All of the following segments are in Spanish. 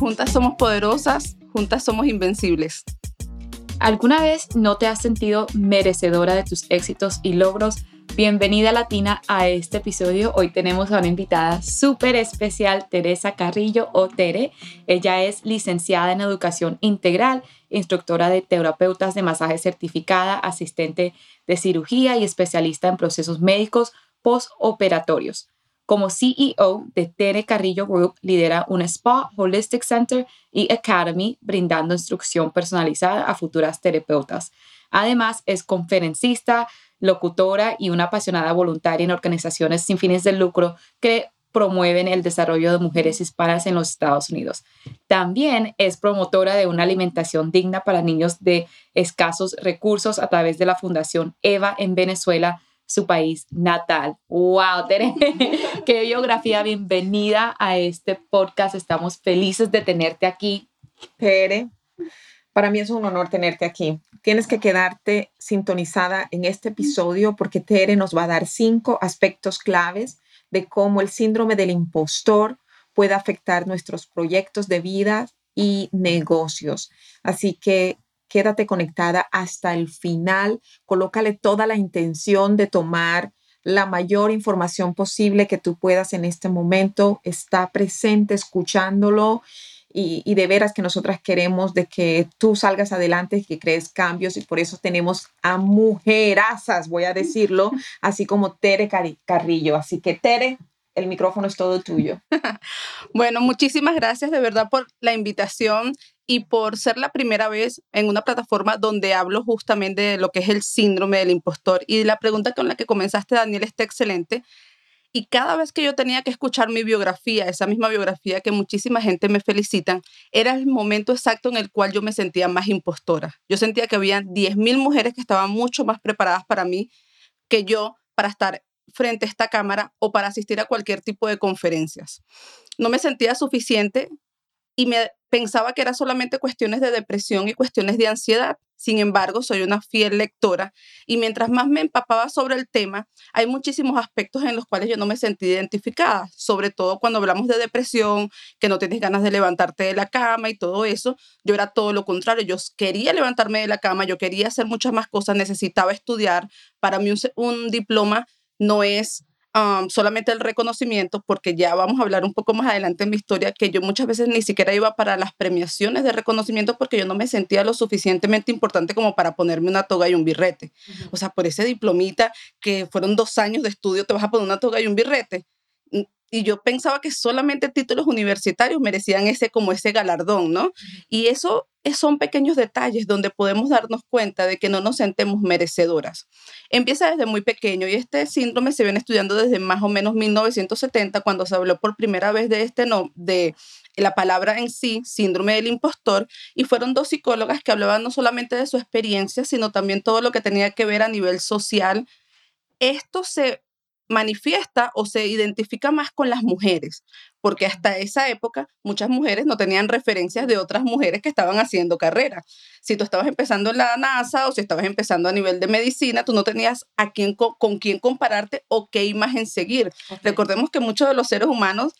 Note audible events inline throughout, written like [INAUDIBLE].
Juntas somos poderosas, juntas somos invencibles. ¿Alguna vez no te has sentido merecedora de tus éxitos y logros? Bienvenida Latina a este episodio. Hoy tenemos a una invitada súper especial, Teresa Carrillo o Tere. Ella es licenciada en Educación Integral, instructora de terapeutas de masaje certificada, asistente de cirugía y especialista en procesos médicos postoperatorios. Como CEO de Tere Carrillo Group, lidera un spa, holistic center y academy, brindando instrucción personalizada a futuras terapeutas. Además, es conferencista, locutora y una apasionada voluntaria en organizaciones sin fines de lucro que promueven el desarrollo de mujeres hispanas en los Estados Unidos. También es promotora de una alimentación digna para niños de escasos recursos a través de la Fundación EVA en Venezuela, su país natal. ¡Wow! Tere, [LAUGHS] qué biografía. Bienvenida a este podcast. Estamos felices de tenerte aquí. Tere, para mí es un honor tenerte aquí. Tienes que quedarte sintonizada en este episodio porque Tere nos va a dar cinco aspectos claves de cómo el síndrome del impostor puede afectar nuestros proyectos de vida y negocios. Así que quédate conectada hasta el final, colócale toda la intención de tomar la mayor información posible que tú puedas en este momento, está presente escuchándolo y, de veras que nosotras queremos de que tú salgas adelante, que crees cambios y por eso tenemos a mujerazas, voy a [LAUGHS] decirlo, así como Tere Carrillo. Así que Tere, el micrófono es todo tuyo. [LAUGHS] bueno, muchísimas gracias de verdad por la invitación y por ser la primera vez en una plataforma donde hablo justamente de lo que es el síndrome del impostor. Y la pregunta con la que comenzaste, Daniel, está excelente. Y cada vez que yo tenía que escuchar mi biografía, esa misma biografía que muchísima gente me felicitan, era el momento exacto en el cual yo me sentía más impostora. Yo sentía que había 10.000 mujeres que estaban mucho más preparadas para mí que yo para estar frente a esta cámara o para asistir a cualquier tipo de conferencias. No me sentía suficiente y me pensaba que era solamente cuestiones de depresión y cuestiones de ansiedad. Sin embargo, soy una fiel lectora y mientras más me empapaba sobre el tema, hay muchísimos aspectos en los cuales yo no me sentí identificada, sobre todo cuando hablamos de depresión, que no tienes ganas de levantarte de la cama y todo eso. Yo era todo lo contrario, yo quería levantarme de la cama, yo quería hacer muchas más cosas, necesitaba estudiar. Para mí un, un diploma no es solamente el reconocimiento, porque ya vamos a hablar un poco más adelante en mi historia, que yo muchas veces ni siquiera iba para las premiaciones de reconocimiento porque yo no me sentía lo suficientemente importante como para ponerme una toga y un birrete. O sea, por ese diplomita que fueron dos años de estudio, te vas a poner una toga y un birrete y yo pensaba que solamente títulos universitarios merecían ese como ese galardón, ¿no? Y eso son pequeños detalles donde podemos darnos cuenta de que no nos sentemos merecedoras. Empieza desde muy pequeño y este síndrome se viene estudiando desde más o menos 1970 cuando se habló por primera vez de este no de la palabra en sí, síndrome del impostor, y fueron dos psicólogas que hablaban no solamente de su experiencia, sino también todo lo que tenía que ver a nivel social. Esto se manifiesta o se identifica más con las mujeres, porque hasta esa época muchas mujeres no tenían referencias de otras mujeres que estaban haciendo carrera. Si tú estabas empezando en la NASA o si estabas empezando a nivel de medicina, tú no tenías a quién, con, quién compararte o qué imagen seguir. Recordemos que muchos de los seres humanos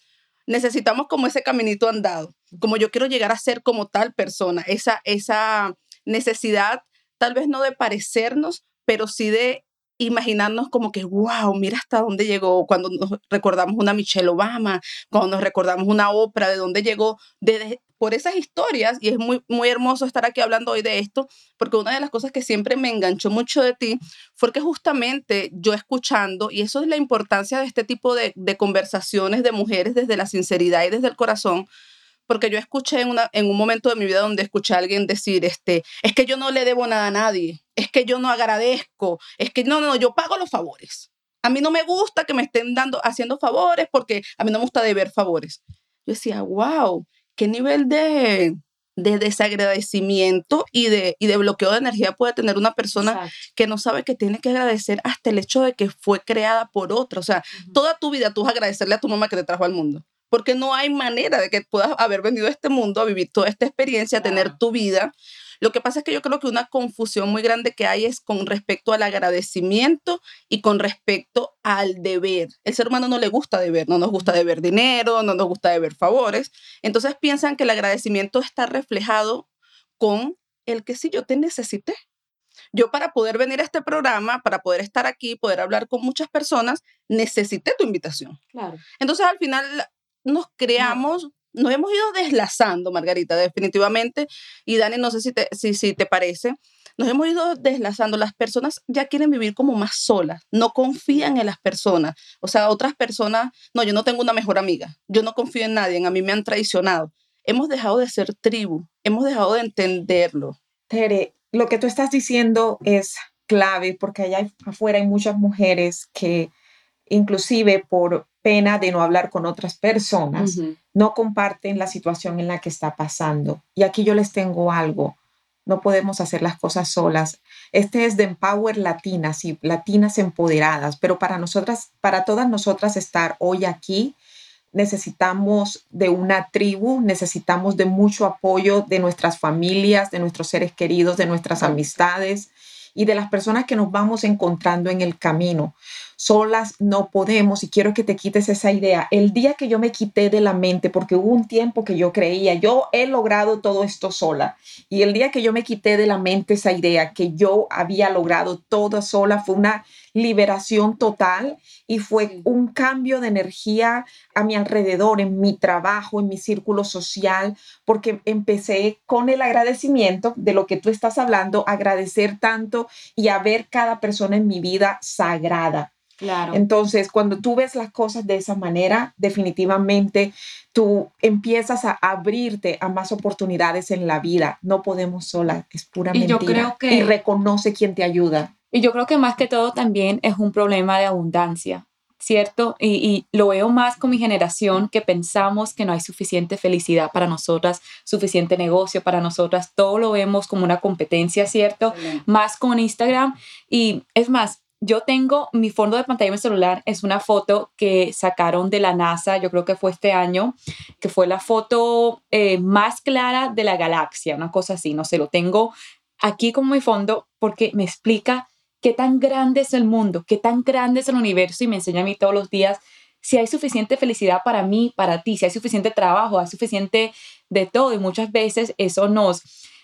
necesitamos como ese caminito andado, como yo quiero llegar a ser como tal persona, esa, esa necesidad tal vez no de parecernos, pero sí de imaginarnos como que, wow, mira hasta dónde llegó, cuando nos recordamos una Michelle Obama, cuando nos recordamos una Oprah, de dónde llegó, de, por esas historias, y es muy, muy hermoso estar aquí hablando hoy de esto, porque una de las cosas que siempre me enganchó mucho de ti fue que justamente yo escuchando, y eso es la importancia de este tipo de, de conversaciones de mujeres desde la sinceridad y desde el corazón, porque yo escuché en, una, en un momento de mi vida donde escuché a alguien decir, este, es que yo no le debo nada a nadie, es que yo no agradezco, es que no, no, yo pago los favores. A mí no me gusta que me estén dando, haciendo favores porque a mí no me gusta deber favores. Yo decía, wow, qué nivel de, de desagradecimiento y de, y de bloqueo de energía puede tener una persona Exacto. que no sabe que tiene que agradecer hasta el hecho de que fue creada por otra. O sea, toda tu vida tú vas a agradecerle a tu mamá que te trajo al mundo. Porque no hay manera de que puedas haber venido a este mundo a vivir toda esta experiencia, a tener tu vida. Lo que pasa es que yo creo que una confusión muy grande que hay es con respecto al agradecimiento y con respecto al deber. El ser humano no le gusta deber, no nos gusta deber dinero, no nos gusta deber favores. Entonces piensan que el agradecimiento está reflejado con el que si yo te necesité. Yo para poder venir a este programa, para poder estar aquí, poder hablar con muchas personas, necesité tu invitación. Claro. Entonces al final nos creamos, nos hemos ido deslazando, Margarita, definitivamente. Y Dani, no sé si te, si, si te parece, nos hemos ido deslazando. Las personas ya quieren vivir como más solas, no confían en las personas. O sea, otras personas, no, yo no tengo una mejor amiga, yo no confío en nadie, a mí me han traicionado. Hemos dejado de ser tribu, hemos dejado de entenderlo. Tere, lo que tú estás diciendo es clave porque allá afuera hay muchas mujeres que inclusive por pena de no hablar con otras personas, no comparten la situación en la que está pasando. Y aquí yo les tengo algo. No podemos hacer las cosas solas. Este es de Empower Latinas y Latinas empoderadas, pero para nosotras, para todas nosotras estar hoy aquí, necesitamos de una tribu, necesitamos de mucho apoyo de nuestras familias, de nuestros seres queridos, de nuestras amistades y de las personas que nos vamos encontrando en el camino. Solas no podemos y quiero que te quites esa idea. El día que yo me quité de la mente, porque hubo un tiempo que yo creía, yo he logrado todo esto sola. Y el día que yo me quité de la mente esa idea que yo había logrado todo sola, fue una liberación total y fue un cambio de energía a mi alrededor, en mi trabajo, en mi círculo social, porque empecé con el agradecimiento de lo que tú estás hablando, agradecer tanto y a ver cada persona en mi vida sagrada. Claro. Entonces, cuando tú ves las cosas de esa manera, definitivamente tú empiezas a abrirte a más oportunidades en la vida. No podemos sola, es pura Y yo mentira. creo que- Y reconoce quien te ayuda. Y yo creo que más que todo también es un problema de abundancia, ¿cierto? Y, y lo veo más con mi generación que pensamos que no hay suficiente felicidad para nosotras, suficiente negocio para nosotras, todo lo vemos como una competencia, ¿cierto? Más con Instagram. Y es más, yo tengo mi fondo de pantalla de mi celular, es una foto que sacaron de la NASA, yo creo que fue este año, que fue la foto eh, más clara de la galaxia, una cosa así, no sé, lo tengo aquí como mi fondo porque me explica qué tan grande es el mundo, qué tan grande es el universo y me enseña a mí todos los días si hay suficiente felicidad para mí, para ti, si hay suficiente trabajo, hay suficiente de todo. Y muchas veces eso nos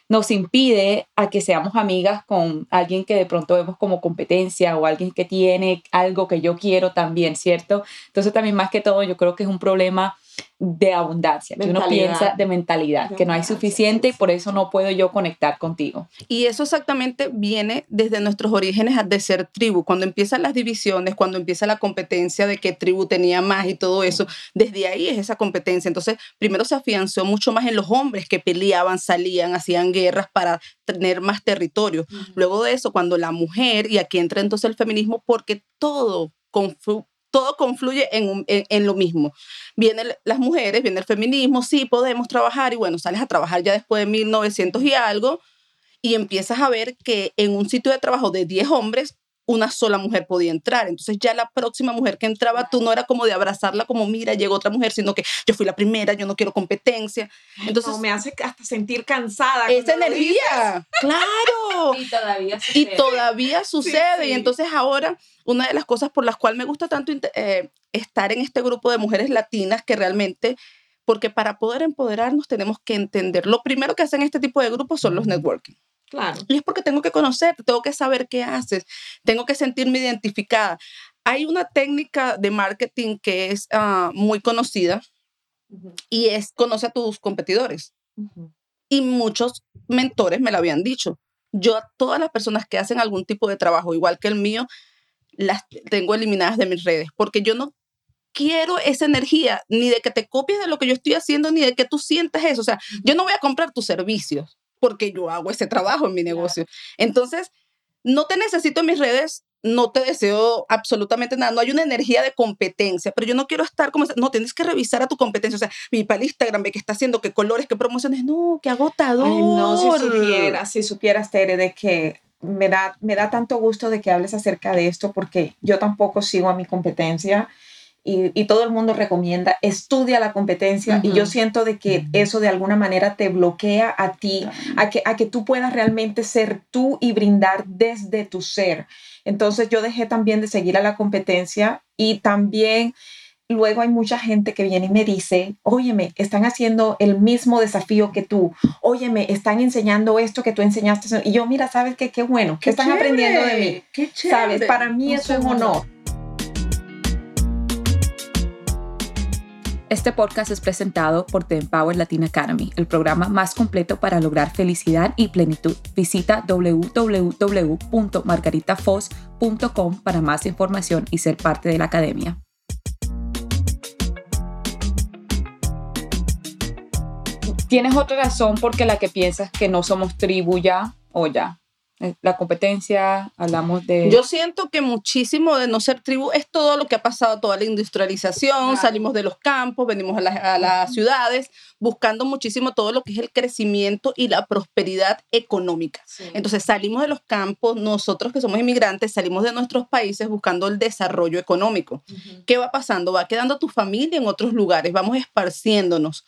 nos impide a que seamos amigas con alguien que de pronto vemos como competencia o alguien que tiene algo que yo quiero también, ¿cierto? Entonces también más que todo yo creo que es un problema de abundancia, que uno piensa de mentalidad, que no hay suficiente y por eso no puedo yo conectar contigo. Y eso exactamente viene desde nuestros orígenes de ser tribu. Cuando empiezan las divisiones, cuando empieza la competencia de qué tribu tenía más y todo eso, desde ahí es esa competencia. Entonces, primero se afianzó mucho más en los hombres que peleaban, salían, hacían guerras para tener más territorio. Luego de eso, cuando la mujer, y aquí entra entonces el feminismo, porque todo todo confluye en, en lo mismo. Vienen las mujeres, viene el feminismo, sí, podemos trabajar, y bueno, sales a trabajar ya después de 1900 y algo, y empiezas a ver que en un sitio de trabajo de 10 hombres, una sola mujer podía entrar. Entonces ya la próxima mujer que entraba, tú no era como de abrazarla como, mira, llegó otra mujer, sino que yo fui la primera, yo no quiero competencia. Entonces, No, me hace hasta sentir cansada. esa energía, claro. Y todavía Y todavía sucede. sí. Y entonces ahora, una de las cosas por las cuales me gusta tanto eh, estar en este grupo de mujeres latinas que realmente, porque para poder empoderarnos tenemos que entender. Lo primero que hacen este tipo de grupos son los networking. Claro. Y es porque tengo que conocerte, tengo que saber qué haces, tengo que sentirme identificada. Hay una técnica de marketing que es ah, muy conocida y es conoce a tus competidores y muchos mentores me lo habían dicho. Yo a todas las personas que hacen algún tipo de trabajo igual que el mío, las tengo eliminadas de mis redes, porque yo no quiero esa energía, ni de que te copies de lo que yo estoy haciendo, ni de que tú sientas eso. O sea, yo no voy a comprar tus servicios, porque yo hago ese trabajo en mi negocio. Entonces, no te necesito en mis redes, no te deseo absolutamente nada, no hay una energía de competencia, pero yo no quiero estar como, no, tienes que revisar a tu competencia, o sea, mi para Instagram, ve qué está haciendo, qué colores, qué promociones, no, qué agotador. Ay, no, si supieras, si supieras, Tere, de que me da, me da tanto gusto de que hables acerca de esto porque yo tampoco sigo a mi competencia y, todo el mundo recomienda, estudia la competencia y yo siento de que eso de alguna manera te bloquea a ti, a que, a que tú puedas realmente ser tú y brindar desde tu ser. Entonces yo dejé también de seguir a la competencia y también luego hay mucha gente que viene y me dice, óyeme, están haciendo el mismo desafío que tú, óyeme, están enseñando esto que tú enseñaste. Y yo, mira, ¿sabes qué? Qué bueno, que están aprendiendo de mí. Qué ¿Sabes? Para mí es un honor. Este podcast es presentado por The Empower Latin Academy, el programa más completo para lograr felicidad y plenitud. Visita www.margaritafos.com para más información y ser parte de la academia. ¿Tienes otra razón porque la que piensas que no somos tribu ya o ya? Eh, la competencia, hablamos de... Yo siento que muchísimo de no ser tribu es todo lo que ha pasado, toda la industrialización, salimos de los campos, venimos a, las ciudades, buscando muchísimo todo lo que es el crecimiento y la prosperidad económica. Entonces salimos de los campos, nosotros que somos inmigrantes, salimos de nuestros países buscando el desarrollo económico. ¿Qué va pasando? Va quedando tu familia en otros lugares, vamos esparciéndonos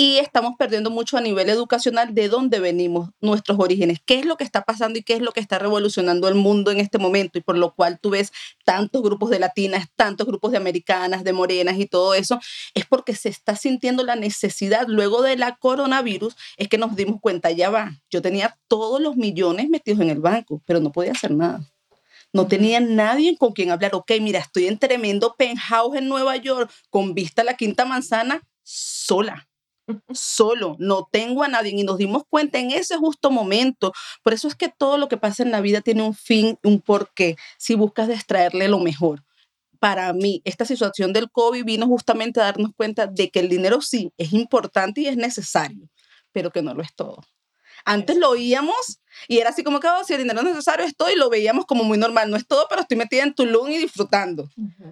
y estamos perdiendo mucho a nivel educacional de dónde venimos, nuestros orígenes, qué es lo que está pasando y qué es lo que está revolucionando el mundo en este momento y por lo cual tú ves tantos grupos de latinas, tantos grupos de americanas, de morenas y todo eso, es porque se está sintiendo la necesidad luego de la coronavirus, es que nos dimos cuenta, ya va, yo tenía todos los millones metidos en el banco, pero no podía hacer nada. No tenía nadie con quien hablar. Ok, mira, estoy en tremendo penthouse en Nueva York con vista a la quinta manzana sola solo, no tengo a nadie y nos dimos cuenta en ese justo momento. Por eso es que todo lo que pasa en la vida tiene un fin, un porqué, si buscas extraerle lo mejor. Para mí, esta situación del COVID vino justamente a darnos cuenta de que el dinero sí es importante y es necesario, pero que no lo es todo. Antes lo oíamos y era así como que, oh, si el dinero es necesario, estoy, lo veíamos como muy normal. No es todo, pero estoy metida en Tulum y disfrutando.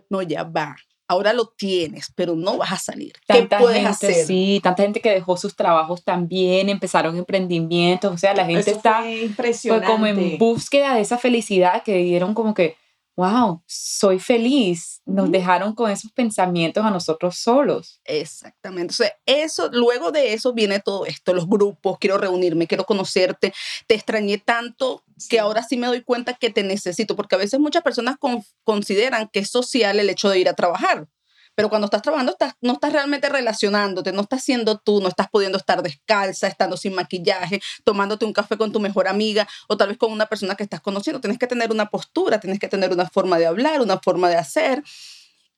No, ya va ahora lo tienes, pero no vas a salir. ¿Qué puedes hacer? Sí, tanta gente que dejó sus trabajos también, empezaron emprendimientos, o sea, la gente está fue como en búsqueda de esa felicidad que dieron como que wow, soy feliz. Nos dejaron con esos pensamientos a nosotros solos. Exactamente. O sea, eso, luego de eso viene todo esto, los grupos, quiero reunirme, quiero conocerte, te extrañé tanto que ahora sí me doy cuenta que te necesito, porque a veces muchas personas consideran que es social el hecho de ir a trabajar. Pero cuando estás trabajando, estás, no estás realmente relacionándote, no estás siendo tú, no estás pudiendo estar descalza, estando sin maquillaje, tomándote un café con tu mejor amiga o tal vez con una persona que estás conociendo. Tienes que tener una postura, tienes que tener una forma de hablar, una forma de hacer.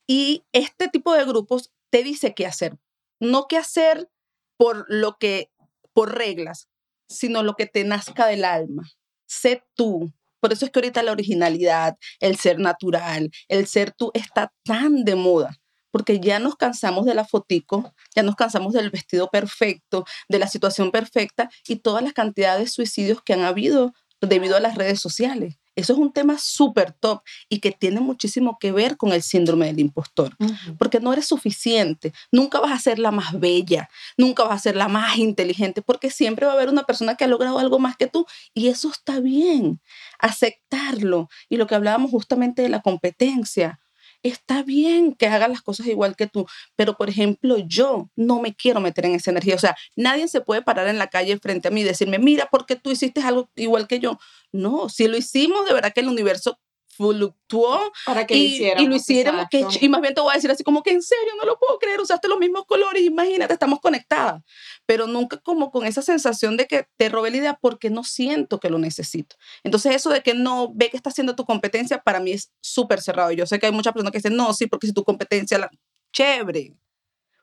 Y este tipo de grupos te dice qué hacer. No qué hacer por lo que, por reglas, sino lo que te nazca del alma. Sé tú, por eso es que ahorita la originalidad, el ser natural, el ser tú está tan de moda porque ya nos cansamos de la fotico, ya nos cansamos del vestido perfecto, de la situación perfecta y todas las cantidades de suicidios que han habido debido a las redes sociales. Eso es un tema súper top y que tiene muchísimo que ver con el síndrome del impostor, porque no eres suficiente, nunca vas a ser la más bella, nunca vas a ser la más inteligente, porque siempre va a haber una persona que ha logrado algo más que tú y eso está bien, aceptarlo. Y lo que hablábamos justamente de la competencia, está bien que hagas las cosas igual que tú, pero por ejemplo, yo no me quiero meter en esa energía. O sea, nadie se puede parar en la calle frente a mí y decirme, mira, porque tú hiciste algo igual que yo. No, si lo hicimos, de verdad que el universo fluctuó para que y, lo y lo hiciéramos. Que, y más bien te voy a decir así como que en serio, no lo puedo creer, usaste los mismos colores, imagínate, estamos conectadas. Pero nunca como con esa sensación de que te robé la idea porque no siento que lo necesito. Entonces eso de que no ve que está haciendo tu competencia, para mí es súper cerrado. Yo sé que hay muchas personas que dicen, no, sí, porque si tu competencia, la... chévere,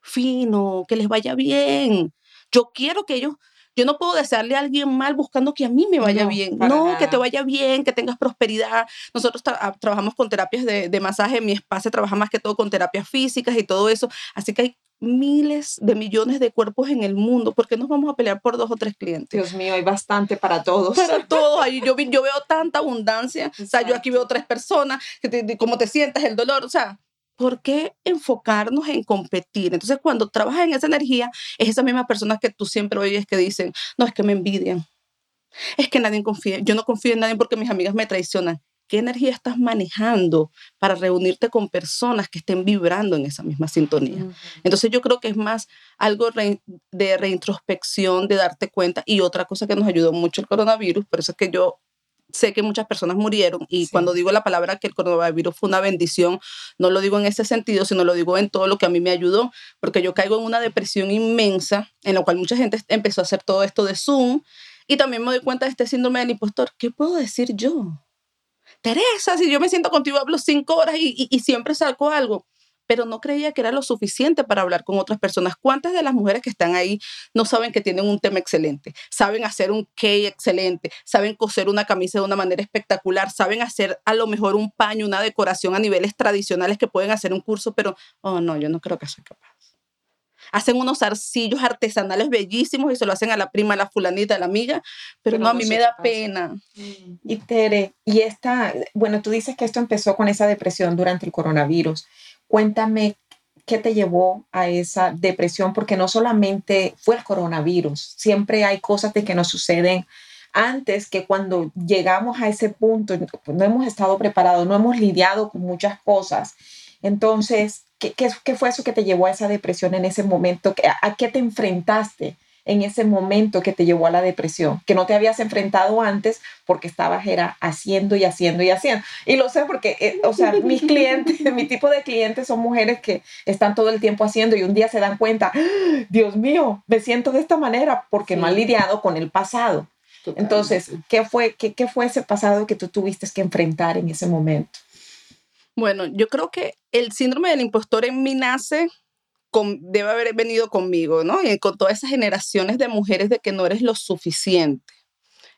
fino, que les vaya bien. Yo quiero que ellos Yo no puedo desearle a alguien mal buscando que a mí me vaya bien. No, que te vaya bien, que tengas prosperidad. Nosotros ah, trabajamos con terapias de, de masaje. Mi espacio trabaja más que todo con terapias físicas y todo eso. Así que hay miles de millones de cuerpos en el mundo. ¿Por qué nos vamos a pelear por dos o tres clientes? Dios mío, hay bastante para todos. Para [LAUGHS] todos. Ahí yo, yo veo tanta abundancia. O sea, yo aquí veo tres personas, que cómo te sientes, el dolor. O sea, ¿por qué enfocarnos en competir? Entonces, cuando trabajas en esa energía, es esas mismas personas que tú siempre oyes que dicen, no, es que me envidian. Es que nadie confía. Yo no confío en nadie porque mis amigas me traicionan. ¿Qué energía estás manejando para reunirte con personas que estén vibrando en esa misma sintonía? Entonces yo creo que es más algo de reintrospección, de darte cuenta. Y otra cosa que nos ayudó mucho el coronavirus, por eso es que yo sé que muchas personas murieron y cuando digo la palabra que el coronavirus fue una bendición, no lo digo en ese sentido, sino lo digo en todo lo que a mí me ayudó, porque yo caigo en una depresión inmensa en la cual mucha gente empezó a hacer todo esto de Zoom y también me doy cuenta de este síndrome del impostor. ¿Qué puedo decir yo? Teresa, si yo me siento contigo, hablo cinco horas y, y, siempre saco algo pero no creía que era lo suficiente para hablar con otras personas. ¿Cuántas de las mujeres que están ahí no saben que tienen un tema excelente? Saben hacer un cake excelente, saben coser una camisa de una manera espectacular, saben hacer a lo mejor un paño, una decoración a niveles tradicionales que pueden hacer un curso, pero, oh no, yo no creo que soy capaz. Hacen unos arcillos artesanales bellísimos y se lo hacen a la prima, a la fulanita, a la amiga, pero, no, a mí me da pena. Y Tere, y esta, bueno, tú dices que esto empezó con esa depresión durante el coronavirus. Cuéntame qué te llevó a esa depresión, porque no solamente fue el coronavirus, siempre hay cosas de que nos suceden antes que cuando llegamos a ese punto, no hemos estado preparados, no hemos lidiado con muchas cosas. Entonces, ¿qué, qué, fue eso que te llevó a esa depresión en ese momento? ¿A, a qué te enfrentaste en ese momento que te llevó a la depresión? Que no te habías enfrentado antes porque estabas era haciendo y haciendo y haciendo. Y lo sé porque, eh, o sea, mis clientes, [LAUGHS] mi tipo de clientes son mujeres que están todo el tiempo haciendo y un día se dan cuenta, ¡Ah! Dios mío, me siento de esta manera porque no han lidiado con el pasado. Entonces, ¿qué fue, qué, ¿qué fue ese pasado que tú tuviste que enfrentar en ese momento? Bueno, yo creo que el síndrome del impostor en mí nace, con, debe haber venido conmigo, ¿no? Y con todas esas generaciones de mujeres de que no eres lo suficiente.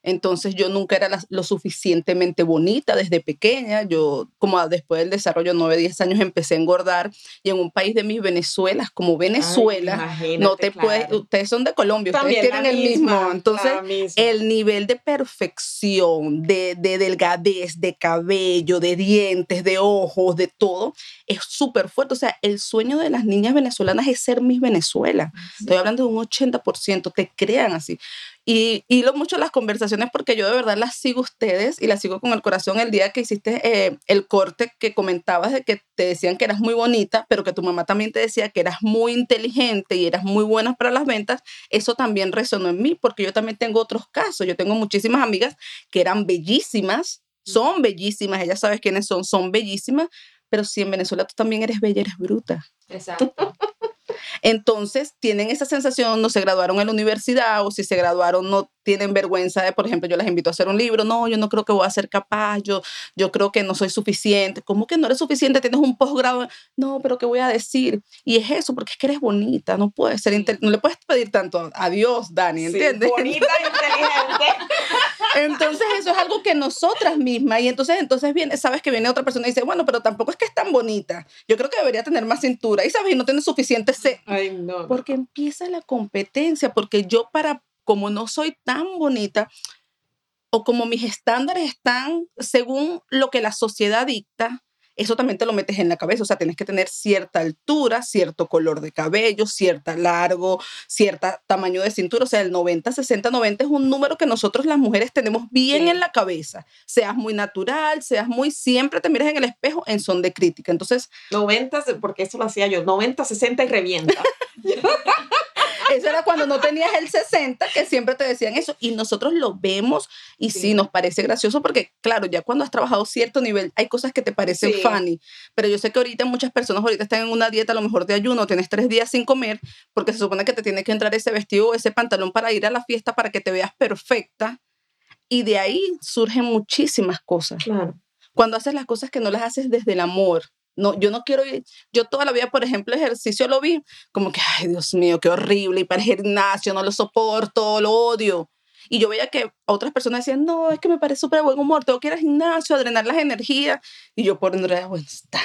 Entonces yo nunca era lo suficientemente bonita desde pequeña. Yo, como después del desarrollo, 9, 10 años, empecé a engordar. Y en un país de mis Venezuelas, como Venezuela, no te puedes, ustedes son de Colombia, ustedes tienen el mismo. Entonces, el nivel de perfección, de, de delgadez, de cabello, de dientes, de ojos, de todo, es súper fuerte. O sea, el sueño de las niñas venezolanas es ser Miss Venezuela. Estoy hablando de un 80%, te crean así. Y hilo mucho las conversaciones porque yo de verdad las sigo ustedes y las sigo con el corazón el día que hiciste eh, el corte que comentabas de que te decían que eras muy bonita, pero que tu mamá también te decía que eras muy inteligente y eras muy buena para las ventas. Eso también resonó en mí porque yo también tengo otros casos. Yo tengo muchísimas amigas que eran bellísimas, son bellísimas, ellas sabes quiénes son, son bellísimas, pero si en Venezuela tú también eres bella, eres bruta. Exacto. Entonces tienen esa sensación, no se graduaron en la universidad o si se graduaron no tienen vergüenza de, por ejemplo, yo las invito a hacer un libro, no, yo no creo que voy a ser capaz, yo, yo creo que no soy suficiente. ¿Cómo que no eres suficiente? Tienes un posgrado. No, pero ¿qué voy a decir? Y es eso, porque es que eres bonita, no puedes ser, no le puedes pedir tanto a Dios, Dani, ¿entiendes? bonita, inteligente. [LAUGHS] Entonces eso es algo que nosotras mismas, y entonces, entonces viene, sabes que viene otra persona y dice, bueno, pero tampoco es que es tan bonita. Yo creo que debería tener más cintura. Y sabes, y no tiene suficiente sed. Ay, no. Porque empieza la competencia, porque yo para como no soy tan bonita o como mis estándares están según lo que la sociedad dicta, eso también te lo metes en la cabeza. O sea, tienes que tener cierta altura, cierto color de cabello, cierta largo, cierta tamaño de cintura. O sea, el 90, 60, 90 es un número que nosotros las mujeres tenemos bien en la cabeza. Seas muy natural, seas muy, siempre te miras en el espejo en son de crítica. Entonces... 90, porque eso lo hacía yo, 90, 60 y revienta. [LAUGHS] Eso era cuando no tenías el 60, que siempre te decían eso. Y nosotros lo vemos y sí. nos parece gracioso porque, claro, ya cuando has trabajado cierto nivel, hay cosas que te parecen funny. Pero yo sé que ahorita muchas personas ahorita están en una dieta a lo mejor de ayuno, tienes tres días sin comer, porque se supone que te tiene que entrar ese vestido o ese pantalón para ir a la fiesta para que te veas perfecta. Y de ahí surgen muchísimas cosas. Claro. Cuando haces las cosas que no las haces desde el amor, No, yo no quiero ir. Yo toda la vida, por ejemplo, ejercicio lo vi como que, ay, Dios mío, qué horrible. Y para el gimnasio no lo soporto, lo odio. Y yo veía que otras personas decían, no, es que me parece súper buen humor, tengo que ir al gimnasio a drenar las energías. Y yo por dentro, bueno, está.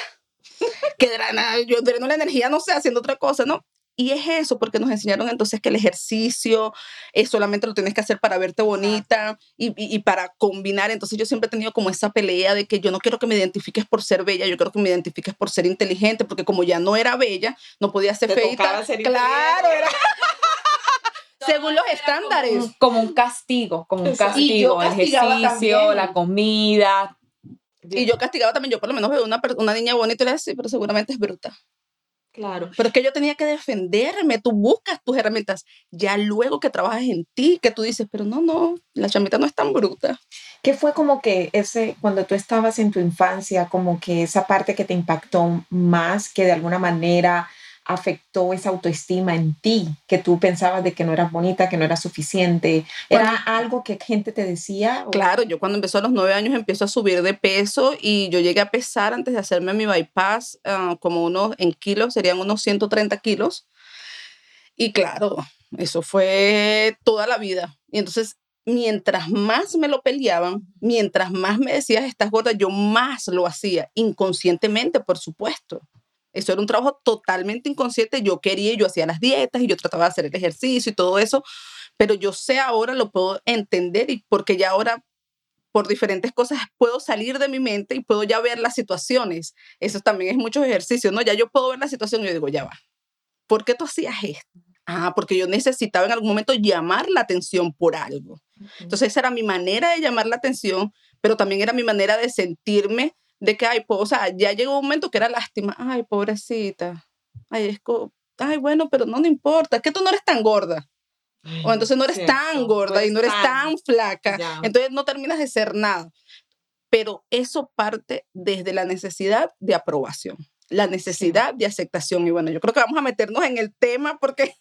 [LAUGHS] que drena, yo dreno la energía, no sé, haciendo otra cosa, ¿no? Y es eso, porque nos enseñaron entonces que el ejercicio es solamente lo tienes que hacer para verte bonita y, y, para combinar. Entonces yo siempre he tenido como esa pelea de que yo no quiero que me identifiques por ser bella, yo quiero que me identifiques por ser inteligente, porque como ya no era bella, no podía ser feita. claro, era... [LAUGHS] según los estándares. Como un, castigo, como un castigo, el ejercicio, la comida. Y yo castigaba también, yo por lo menos veo una, una niña bonita y le decía, pero seguramente es bruta. Claro. Pero es que yo tenía que defenderme, tú buscas tus herramientas, ya luego que trabajas en ti, que tú dices, pero no, no, la chamita no es tan bruta. ¿Qué fue como que ese, cuando tú estabas en tu infancia, como que esa parte que te impactó más, que de alguna manera afectó esa autoestima en ti, que tú pensabas de que no eras bonita, que no eras suficiente? ¿Era algo que gente te decía? Claro, yo cuando empezó a los nueve años empiezo a subir de peso y yo llegué a pesar antes de hacerme mi bypass ah, como unos, en kilos, serían unos 130 kilos. Y claro, eso fue toda la vida. Y entonces, mientras más me lo peleaban, mientras más me decías, estás gorda, yo más lo hacía, inconscientemente, por supuesto. Eso era un trabajo totalmente inconsciente. Yo quería, yo hacía las dietas y yo trataba de hacer el ejercicio y todo eso, pero yo sé ahora, lo puedo entender y porque ya ahora por diferentes cosas puedo salir de mi mente y puedo ya ver las situaciones. Eso también es mucho ejercicio, ¿no? Ya yo puedo ver la situación y yo digo, ya va. ¿Por qué tú hacías esto? Ah, porque yo necesitaba en algún momento llamar la atención por algo. Entonces esa era mi manera de llamar la atención, pero también era mi manera de sentirme de que, ay, o sea, ya llegó un momento que era lástima, ay, pobrecita, ay, es ay, bueno, pero no, no importa, es que tú no eres tan gorda. O entonces no eres tan gorda y no eres tan, flaca. Entonces no terminas de ser nada. Pero eso parte desde la necesidad de aprobación, la necesidad de aceptación. Y bueno, yo creo que vamos a meternos en el tema porque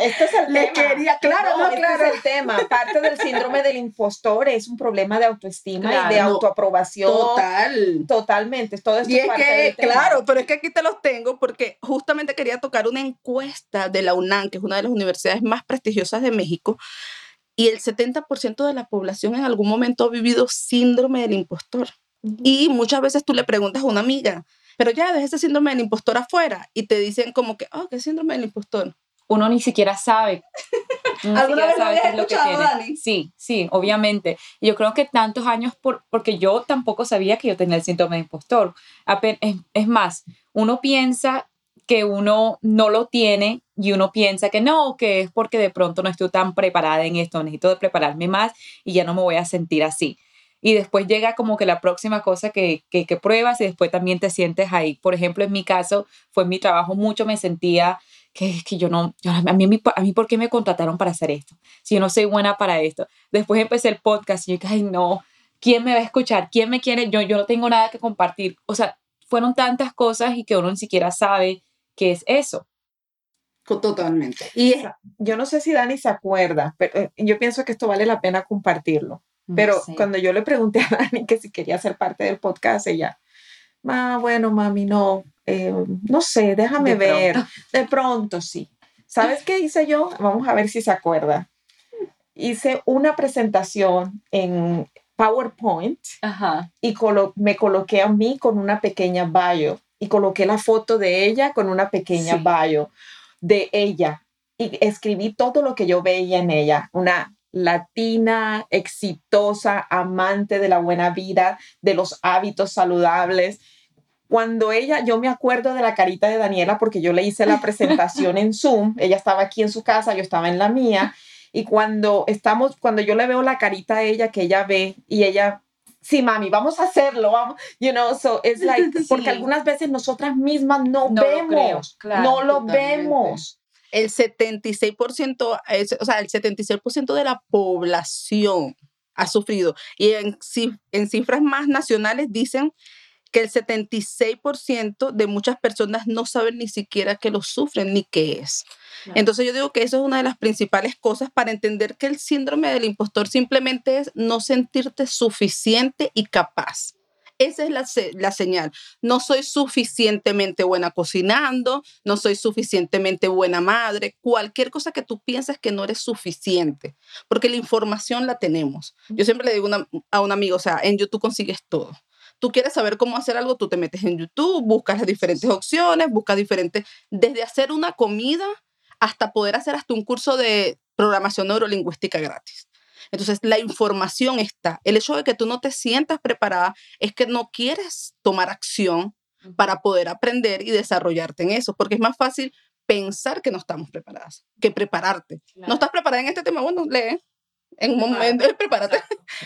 este es el tema. Quería, claro, no, este es el tema. Parte del síndrome del impostor es un problema de autoestima y de autoaprobación. Total. Totalmente. Todo esto y es que, claro, pero es que aquí te los tengo porque justamente quería tocar una encuesta de la UNAM, que es una de las universidades más prestigiosas de México, y el 70% de la población en algún momento ha vivido síndrome del impostor. Y muchas veces tú le preguntas a una amiga, pero ya deja ese síndrome del impostor afuera y te dicen como que, oh, ¿qué síndrome del impostor? Uno ni siquiera sabe. [LAUGHS] ¿Alguna vez sabe qué es lo que tiene. Sí, sí, obviamente. yo creo que tantos años, por, porque yo tampoco sabía que yo tenía el síntoma de impostor. Es, es más, uno piensa que uno no lo tiene y uno piensa que no, que es porque de pronto no estoy tan preparada en esto, necesito de prepararme más y ya no me voy a sentir así. Y después llega como que la próxima cosa que, que, que pruebas y después también te sientes ahí. Por ejemplo, en mi caso fue mi trabajo mucho, me sentía que es que yo no, a, mí, a mí, ¿por qué me contrataron para hacer esto? Si yo no soy buena para esto. Después empecé el podcast y yo dije, ay, no, ¿quién me va a escuchar? ¿Quién me quiere? Yo, yo no tengo nada que compartir. O sea, fueron tantas cosas y que uno ni siquiera sabe qué es eso. Totalmente. Y yo no sé si Dani se acuerda, pero eh, yo pienso que esto vale la pena compartirlo. Pero cuando yo le pregunté a Dani que si quería ser parte del podcast, ella, ah, bueno, mami, no, eh, no sé, déjame ver. De pronto, sí. ¿Sabes qué hice yo? Vamos a ver si se acuerda. Hice una presentación en PowerPoint y me coloqué a mí con una pequeña bio y coloqué la foto de ella con una pequeña bio de ella y escribí todo lo que yo veía en ella, una latina, exitosa, amante de la buena vida, de los hábitos saludables cuando ella, yo me acuerdo de la carita de Daniela porque yo le hice la presentación en Zoom, [LAUGHS] ella estaba aquí en su casa, yo estaba en la mía, y cuando estamos, cuando yo le veo la carita a ella que ella ve y ella, sí, mami, vamos a hacerlo, vamos, you know, so it's like, [LAUGHS] porque algunas veces nosotras mismas no, vemos, no lo vemos. El 76%, o sea, el 76% de la población ha sufrido. Y en, en cifras más nacionales dicen que el 76% de muchas personas no saben ni siquiera que lo sufren ni qué es. Entonces yo digo que eso es una de las principales cosas para entender que el síndrome del impostor simplemente es no sentirte suficiente y capaz. Esa es la, la, señal. No soy suficientemente buena cocinando, no soy suficientemente buena madre, cualquier cosa que tú pienses que no eres suficiente, porque la información la tenemos. Yo siempre le digo a un amigo, o sea, en YouTube consigues todo. Tú quieres saber cómo hacer algo, tú te metes en YouTube, buscas las diferentes opciones, buscas diferentes, desde hacer una comida hasta poder hacer hasta un curso de programación neurolingüística gratis. Entonces, la información está. El hecho de que tú no te sientas preparada es que no quieres tomar acción para poder aprender y desarrollarte en eso, porque es más fácil pensar que no estamos preparadas que prepararte. No estás preparada en este tema, bueno, lee. En un momento, [LAUGHS] prepárate.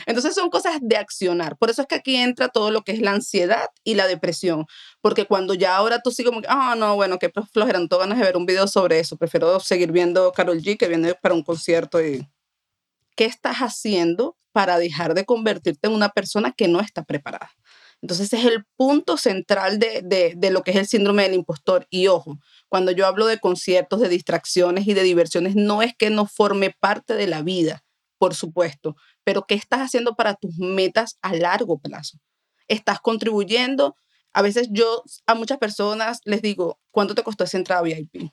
Entonces son cosas de accionar. Por eso es que aquí entra todo lo que es la ansiedad y la depresión. Porque cuando ya ahora tú sigues como, ah, no, bueno, qué flojera, no ganas de ver un video sobre eso. Prefiero seguir viendo Carol G que viene para un concierto y ¿qué estás haciendo para dejar de convertirte en una persona que no está preparada? Entonces es el punto central de, de, lo que es el síndrome del impostor. Y ojo, cuando yo hablo de conciertos, de distracciones y de diversiones, no es que no forme parte de la vida, por supuesto, pero ¿qué estás haciendo para tus metas a largo plazo? ¿Estás contribuyendo? A veces yo a muchas personas les digo, ¿cuánto te costó esa entrada VIP?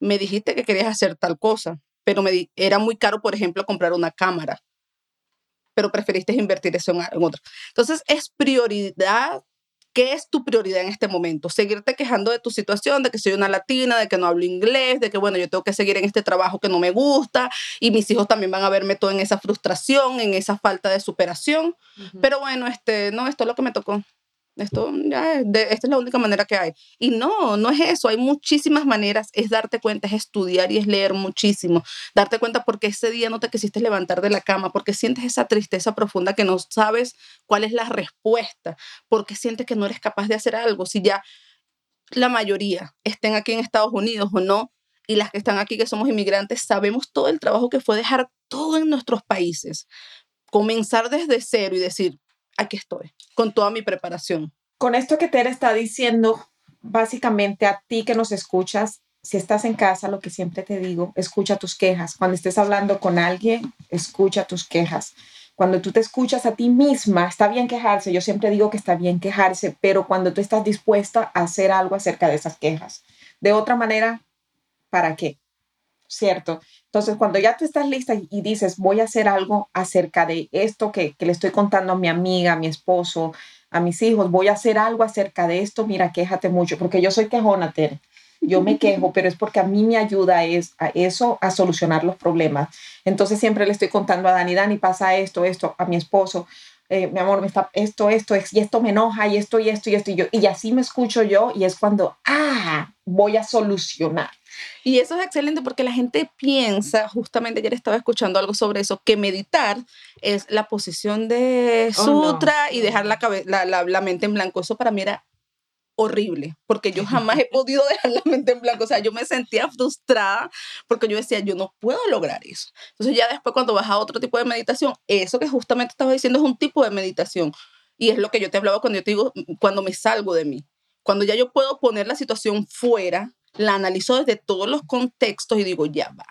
Me dijiste que querías hacer tal cosa pero me era muy caro, por ejemplo, comprar una cámara, pero preferiste invertir eso en, en otra. Entonces, es prioridad. ¿Qué es tu prioridad en este momento? Seguirte quejando de tu situación, de que soy una latina, de que no hablo inglés, de que, bueno, yo tengo que seguir en este trabajo que no me gusta y mis hijos también van a verme todo en esa frustración, en esa falta de superación. Pero bueno, este, no, esto es lo que me tocó. Esto ya esta es la única manera que hay. Y no, no es eso, hay muchísimas maneras, es darte cuenta, es estudiar y es leer muchísimo, darte cuenta porque ese día no te quisiste levantar de la cama, porque sientes esa tristeza profunda que no sabes cuál es la respuesta, porque sientes que no eres capaz de hacer algo, si ya la mayoría estén aquí en Estados Unidos o no, y las que están aquí que somos inmigrantes, sabemos todo el trabajo que fue dejar todo en nuestros países, comenzar desde cero y decir, aquí estoy, con toda mi preparación. Con esto que Tere está diciendo, básicamente a ti que nos escuchas, si estás en casa, lo que siempre te digo, escucha tus quejas. Cuando estés hablando con alguien, escucha tus quejas. Cuando tú te escuchas a ti misma, está bien quejarse, yo siempre digo que está bien quejarse, pero cuando tú estás dispuesta a hacer algo acerca de esas quejas. De otra manera, ¿para qué? ¿Cierto? Entonces, cuando ya tú estás lista y dices, voy a hacer algo acerca de esto que, le estoy contando a mi amiga, a mi esposo, a mis hijos, voy a hacer algo acerca de esto, mira, quéjate mucho, porque yo soy quejona, Tere. Yo me [LAUGHS] quejo, pero es porque a mí me ayuda es, a eso, a solucionar los problemas. Entonces siempre le estoy contando a Dani, Dani, pasa esto, esto, a mi esposo, eh, mi amor, me está esto, esto, y esto me enoja, y esto, y esto, y esto, y yo, y así me escucho yo, y es cuando, ah, voy a solucionar. Y eso es excelente porque la gente piensa, justamente ayer estaba escuchando algo sobre eso, que meditar es la posición de oh, sutra y dejar la, la, la, mente en blanco. Eso para mí era horrible, porque yo [LAUGHS] jamás he podido dejar la mente en blanco. O sea, yo me sentía frustrada porque yo decía, yo no puedo lograr eso. Entonces ya después cuando vas a otro tipo de meditación, eso que justamente estaba diciendo es un tipo de meditación. Y es lo que yo te hablaba cuando yo te digo, cuando me salgo de mí. Cuando ya yo puedo poner la situación fuera la analizo desde todos los contextos y digo, ya va.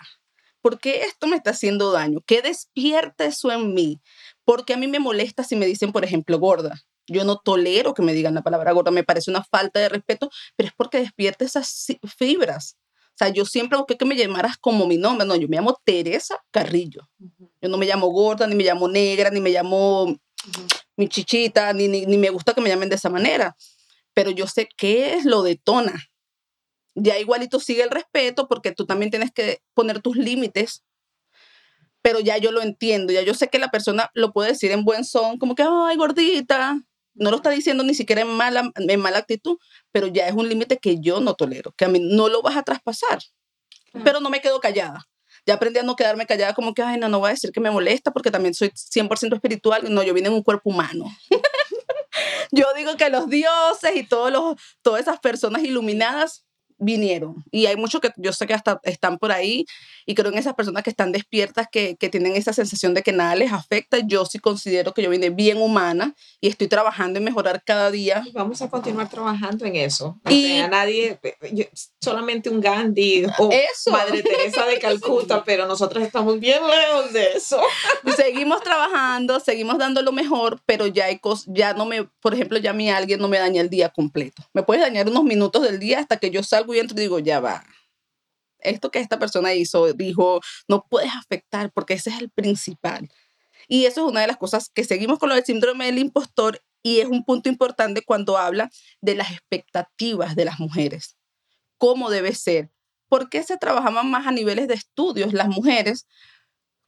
¿Por qué esto me está haciendo daño? ¿Qué despierta eso en mí? Porque a mí me molesta si me dicen, por ejemplo, gorda. Yo no tolero que me digan la palabra gorda, me parece una falta de respeto, pero es porque despierta esas fibras. O sea, yo siempre busqué que me llamaras como mi nombre. No, yo me llamo Teresa Carrillo. Yo no me llamo gorda, ni me llamo negra, ni me llamo mi chichita, ni, ni, ni me gusta que me llamen de esa manera. Pero yo sé qué es lo detona ya igualito sigue el respeto porque tú también tienes que poner tus límites, pero ya yo lo entiendo, ya yo sé que la persona lo puede decir en buen son, como que, ay, gordita, no lo está diciendo ni siquiera en mala, en mala actitud, pero ya es un límite que yo no tolero, que a mí no lo vas a traspasar, pero no me quedo callada. Ya aprendí a no quedarme callada como que, ay, no, no voy a decir que me molesta porque también soy 100% espiritual. No, yo vine en un cuerpo humano. [LAUGHS] yo digo que los dioses y todos los, todas esas personas iluminadas vinieron. Y hay muchos que yo sé que hasta están por ahí y creo en esas personas que están despiertas, que, que, tienen esa sensación de que nada les afecta. Yo sí considero que yo vine bien humana y estoy trabajando en mejorar cada día. vamos a continuar trabajando en eso. y a nadie, solamente un Gandhi o eso. Madre Teresa de Calcuta, [LAUGHS] pero nosotros estamos bien lejos de eso. seguimos trabajando, seguimos dando lo mejor, pero ya hay cosas, ya no me, por ejemplo, ya a mí alguien no me daña el día completo. Me puede dañar unos minutos del día hasta que yo salgo y entro y digo, ya va. Esto que esta persona hizo, dijo, no puedes afectar porque ese es el principal. Y eso es una de las cosas que seguimos con lo del síndrome del impostor y es un punto importante cuando habla de las expectativas de las mujeres. ¿Cómo debe ser? ¿Por qué se trabajaban más a niveles de estudios las mujeres?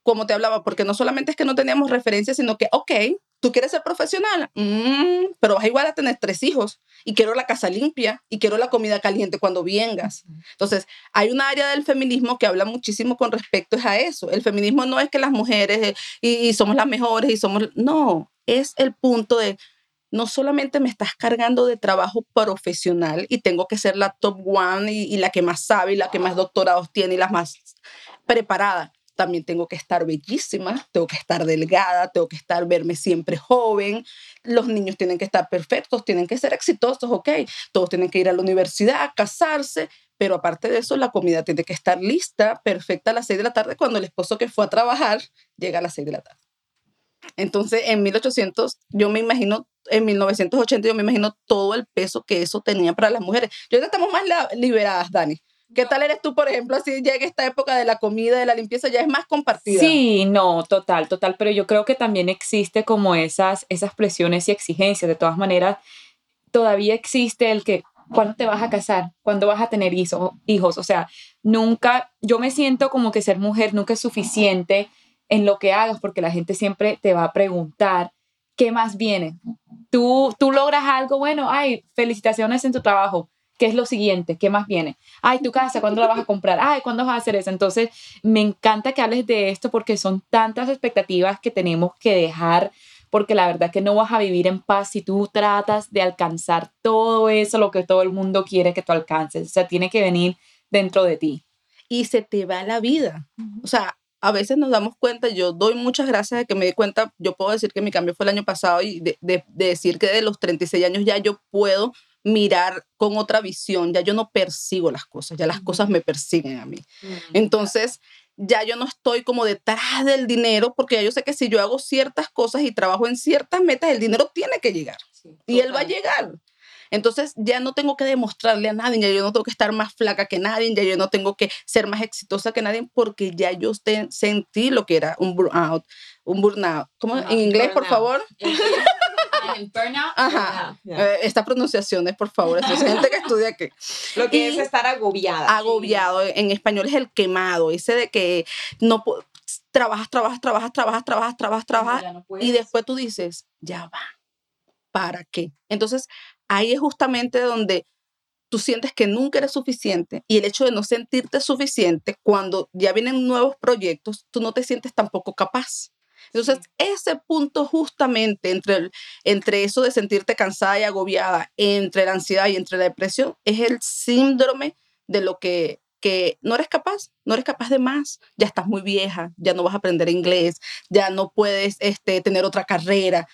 Como te hablaba, porque no solamente es que no teníamos referencias, sino que, ok, ¿Tú quieres ser profesional? Mm, pero vas igual a tener tres hijos y quiero la casa limpia y quiero la comida caliente cuando vengas. Entonces, hay una área del feminismo que habla muchísimo con respecto a eso. El feminismo no es que las mujeres eh, y, somos las mejores y somos... No, es el punto de no solamente me estás cargando de trabajo profesional y tengo que ser la top one y, y la que más sabe y la que más doctorados tiene y la más preparada también tengo que estar bellísima, tengo que estar delgada, tengo que estar, verme siempre joven, los niños tienen que estar perfectos, tienen que ser exitosos, ok, todos tienen que ir a la universidad, casarse, pero aparte de eso, la comida tiene que estar lista, perfecta a las 6 de la tarde, cuando el esposo que fue a trabajar llega a las 6 de la tarde. Entonces, en 1800, yo me imagino, en 1980, yo me imagino todo el peso que eso tenía para las mujeres. Yo ya estamos más liberadas, Dani. ¿Qué tal eres tú, por ejemplo, si llega esta época de la comida, de la limpieza, ya es más compartida? Sí, no, total, total, pero yo creo que también existe como esas, esas presiones y exigencias. De todas maneras, todavía existe el que, ¿cuándo te vas a casar? ¿Cuándo vas a tener hijos? hijos? O sea, nunca, yo me siento como que ser mujer nunca es suficiente en lo que hagas, porque la gente siempre te va a preguntar, ¿qué más viene? Tú, tú logras algo, bueno, ay, felicitaciones en tu trabajo ¿Qué es lo siguiente? ¿Qué más viene? Ay, tu casa, ¿cuándo la vas a comprar? Ay, ¿cuándo vas a hacer eso? Entonces, me encanta que hables de esto porque son tantas expectativas que tenemos que dejar porque la verdad que no vas a vivir en paz si tú tratas de alcanzar todo eso, lo que todo el mundo quiere que tú alcances. O sea, tiene que venir dentro de ti. Y se te va la vida. O sea, a veces nos damos cuenta, yo doy muchas gracias de que me di cuenta, yo puedo decir que mi cambio fue el año pasado y de, de decir que de los 36 años ya yo puedo mirar con otra visión, ya yo no persigo las cosas, ya las cosas me persiguen a mí. Mm, Entonces, ya yo no estoy como detrás del dinero, porque ya yo sé que si yo hago ciertas cosas y trabajo en ciertas metas, el dinero tiene que llegar. y él va a llegar. Entonces ya no tengo que demostrarle a nadie, ya yo no tengo que estar más flaca que nadie, ya yo no tengo que ser más exitosa que nadie, porque ya yo sentí lo que era un burnout. Un burnout. ¿Cómo? en inglés, por favor. Burnout. Ajá. Eh, Estas pronunciaciones, por favor, es gente que estudia aquí. Lo que es estar agobiada. Agobiado, en español es el quemado, ese de que no trabajas, trabajas, trabajas, trabajas, trabajas, trabajas, trabajas, y después tú dices, ya va, ¿para qué? Entonces, ahí es justamente donde tú sientes que nunca eres suficiente y el hecho de no sentirte suficiente, cuando ya vienen nuevos proyectos, tú no te sientes tampoco capaz. Entonces, ese punto justamente entre, entre eso de sentirte cansada y agobiada, entre la ansiedad y entre la depresión, es el síndrome de lo que, que no eres capaz, no eres capaz de más, ya estás muy vieja, ya no vas a aprender inglés, ya no puedes este, tener otra carrera.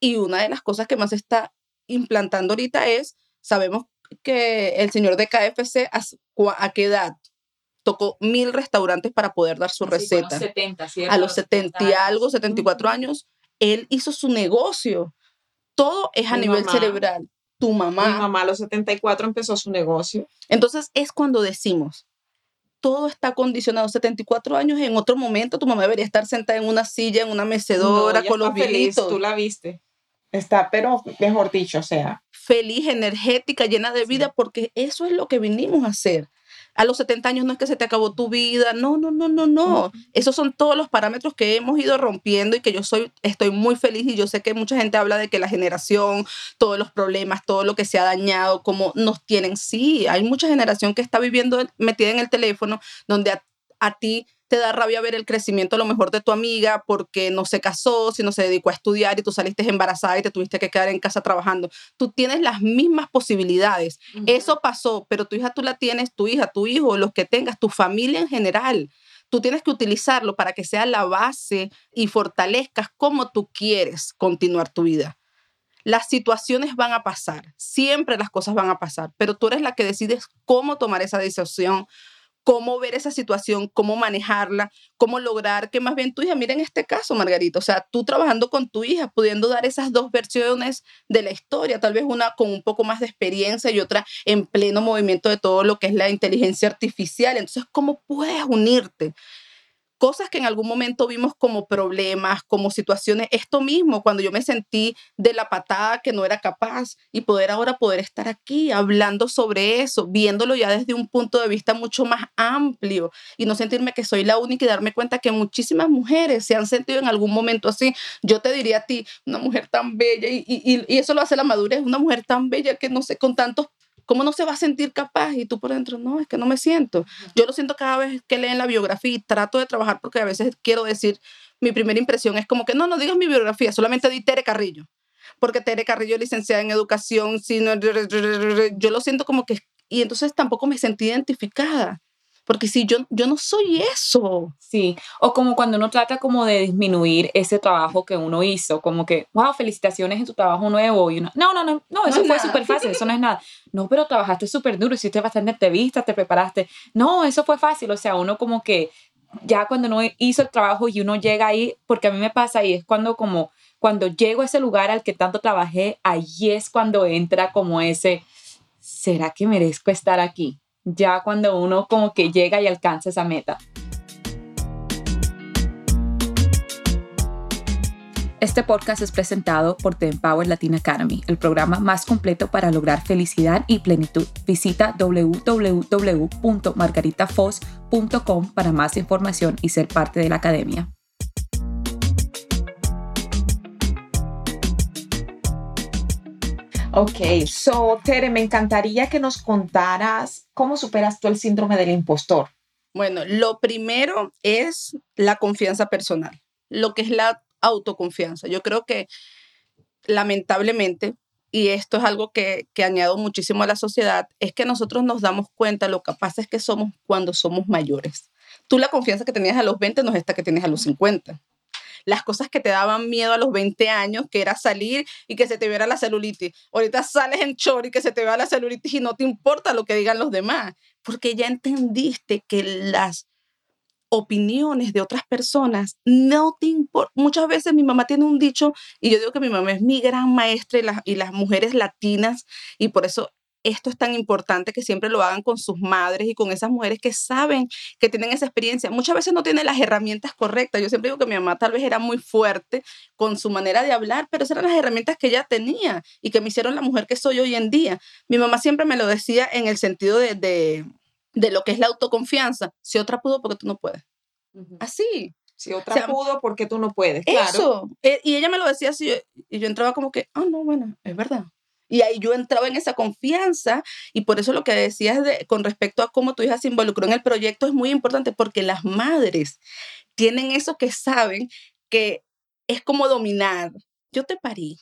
Y una de las cosas que más está implantando ahorita es, sabemos que el señor de KFC, ¿a, a qué edad? Tocó mil restaurantes para poder dar su receta. A los 70, A los 70 y algo, 74 años, él hizo su negocio. Todo es a nivel cerebral. Tu mamá. Mi mamá a los 74 empezó su negocio. Entonces es cuando decimos, todo está condicionado. 74 años, en otro momento tu mamá debería estar sentada en una silla, en una mecedora, con los feliz, Tú la viste. Está, pero mejor dicho, o sea. Feliz, energética, llena de vida, porque eso es lo que vinimos a hacer a los 70 años no es que se te acabó tu vida, no, no, no, no, no. Esos son todos los parámetros que hemos ido rompiendo y que yo soy, estoy muy feliz y yo sé que mucha gente habla de que la generación, todos los problemas, todo lo que se ha dañado, como nos tienen. Sí, hay mucha generación que está viviendo metida en el teléfono donde a ti te da rabia ver el crecimiento a lo mejor de tu amiga porque no se casó, si no se dedicó a estudiar y tú saliste embarazada y te tuviste que quedar en casa trabajando. Tú tienes las mismas posibilidades. Eso pasó, pero tu hija tú la tienes, tu hija, tu hijo, los que tengas, tu familia en general. Tú tienes que utilizarlo para que sea la base y fortalezcas cómo tú quieres continuar tu vida. Las situaciones van a pasar, siempre las cosas van a pasar, pero tú eres la que decides cómo tomar esa decisión, cómo ver esa situación, cómo manejarla, cómo lograr que más bien tu hija, mira en este caso, Margarita, o sea, tú trabajando con tu hija, pudiendo dar esas dos versiones de la historia, tal vez una con un poco más de experiencia y otra en pleno movimiento de todo lo que es la inteligencia artificial. Entonces, ¿cómo puedes unirte? Cosas que en algún momento vimos como problemas, como situaciones, esto mismo, cuando yo me sentí de la patada que no era capaz y poder ahora poder estar aquí hablando sobre eso, viéndolo ya desde un punto de vista mucho más amplio y no sentirme que soy la única y darme cuenta que muchísimas mujeres se han sentido en algún momento así. Yo te diría a ti, una mujer tan bella y, y, y eso lo hace la madurez, una mujer tan bella que no sé, con tantos ¿Cómo no se va a sentir capaz? Y tú por dentro, no, es que no me siento. Yo lo siento cada vez que leen la biografía y trato de trabajar porque a veces quiero decir, mi primera impresión es como que no, no digas mi biografía, solamente di Tere Carrillo. Porque Tere Carrillo es licenciada en educación, sino, yo lo siento como que, y entonces tampoco me sentí identificada porque si yo, yo no soy eso. Sí, o como cuando uno trata como de disminuir ese trabajo que uno hizo, como que, wow, felicitaciones en tu trabajo nuevo. Y uno, no, no, no, no, eso fue súper fácil, eso no es nada. No, pero trabajaste súper duro, hiciste bastante entrevistas, te preparaste. No, eso fue fácil, o sea, uno como que ya cuando uno hizo el trabajo y uno llega ahí, porque a mí me pasa y es cuando como, cuando llego a ese lugar al que tanto trabajé, ahí es cuando entra como ese, ¿será que merezco estar aquí? Ya cuando uno como que llega y alcanza esa meta. Este podcast es presentado por The Empower Latin Academy, el programa más completo para lograr felicidad y plenitud. Visita www.margaritafoz.com para más información y ser parte de la academia. Ok, so Tere, me encantaría que nos contaras cómo superas tú el síndrome del impostor. Bueno, lo primero es la confianza personal, lo que es la autoconfianza. Yo creo que lamentablemente, y esto es algo que, que añado muchísimo a la sociedad, es que nosotros nos damos cuenta lo capaces que somos cuando somos mayores. Tú la confianza que tenías a los 20 no es esta que tienes a los 50 las cosas que te daban miedo a los 20 años, que era salir y que se te viera la celulitis. Ahorita sales en chor y que se te vea la celulitis y no te importa lo que digan los demás, porque ya entendiste que las opiniones de otras personas no te importan. Muchas veces mi mamá tiene un dicho y yo digo que mi mamá es mi gran maestra y las, y las mujeres latinas y por eso esto es tan importante que siempre lo hagan con sus madres y con esas mujeres que saben que tienen esa experiencia. Muchas veces no tienen las herramientas correctas. Yo siempre digo que mi mamá tal vez era muy fuerte con su manera de hablar, pero esas eran las herramientas que ella tenía y que me hicieron la mujer que soy hoy en día. Mi mamá siempre me lo decía en el sentido de, de, lo que es la autoconfianza. Si otra pudo, porque tú no puedes. Así. Si otra pudo, porque tú no puedes. Claro. Eso. Eh, y ella me lo decía así y yo entraba como que, ah, no, bueno, es verdad. Y ahí yo entraba en esa confianza y por eso lo que decías de, con respecto a cómo tu hija se involucró en el proyecto es muy importante porque las madres tienen eso que saben que es como dominar. Yo te parí.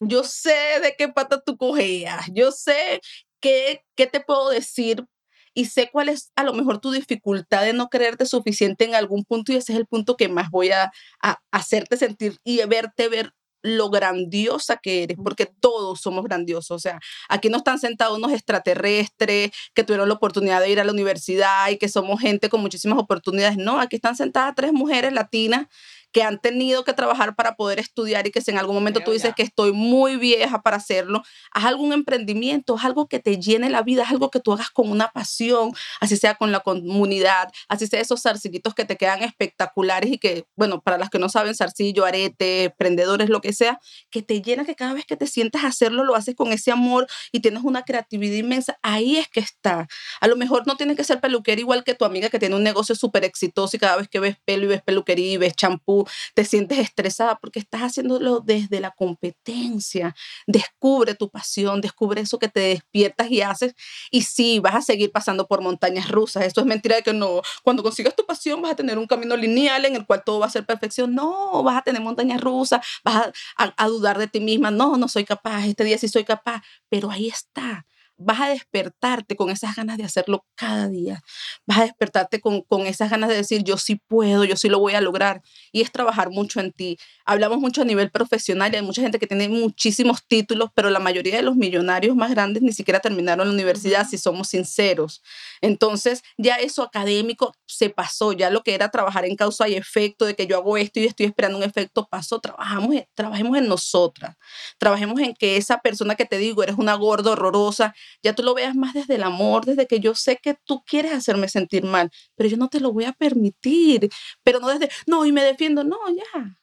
Yo sé de qué pata tú cojeas. Yo sé qué, qué te puedo decir y sé cuál es a lo mejor tu dificultad de no creerte suficiente en algún punto y ese es el punto que más voy a, a hacerte sentir y verte ver lo grandiosa que eres, porque todos somos grandiosos. O sea, aquí no están sentados unos extraterrestres que tuvieron la oportunidad de ir a la universidad y que somos gente con muchísimas oportunidades. No, aquí están sentadas tres mujeres latinas que han tenido que trabajar para poder estudiar y que si en algún momento tú dices que estoy muy vieja para hacerlo, haz algún emprendimiento, haz algo que te llene la vida, haz algo que tú hagas con una pasión, así sea con la comunidad, así sea esos zarcillitos que te quedan espectaculares y que, bueno, para las que no saben, zarcillo, arete, emprendedores, lo que sea, que te llena que cada vez que te sientas a hacerlo, lo haces con ese amor y tienes una creatividad inmensa, ahí es que está. A lo mejor no tienes que ser peluquera igual que tu amiga que tiene un negocio súper exitoso y cada vez que ves pelo y ves peluquería y ves champú te sientes estresada porque estás haciéndolo desde la competencia. Descubre tu pasión, descubre eso que te despiertas y haces. Y sí, vas a seguir pasando por montañas rusas. Esto es mentira de que no. Cuando consigas tu pasión vas a tener un camino lineal en el cual todo va a ser perfección. No, vas a tener montañas rusas, vas a, a dudar de ti misma. No, no soy capaz. Este día sí soy capaz. Pero ahí está vas a despertarte con esas ganas de hacerlo cada día. Vas a despertarte con, con, esas ganas de decir, yo sí puedo, yo sí lo voy a lograr. Y es trabajar mucho en ti. Hablamos mucho a nivel profesional y hay mucha gente que tiene muchísimos títulos, pero la mayoría de los millonarios más grandes ni siquiera terminaron la universidad, si somos sinceros. Entonces, ya eso académico se pasó, ya lo que era trabajar en causa y efecto, de que yo hago esto y estoy esperando un efecto, pasó. Trabajamos, trabajemos en nosotras. Trabajemos en que esa persona que te digo, eres una gorda horrorosa, ya tú lo veas más desde el amor, desde que yo sé que tú quieres hacerme sentir mal, pero yo no te lo voy a permitir, pero no desde, no, y me defiendo, no, ya.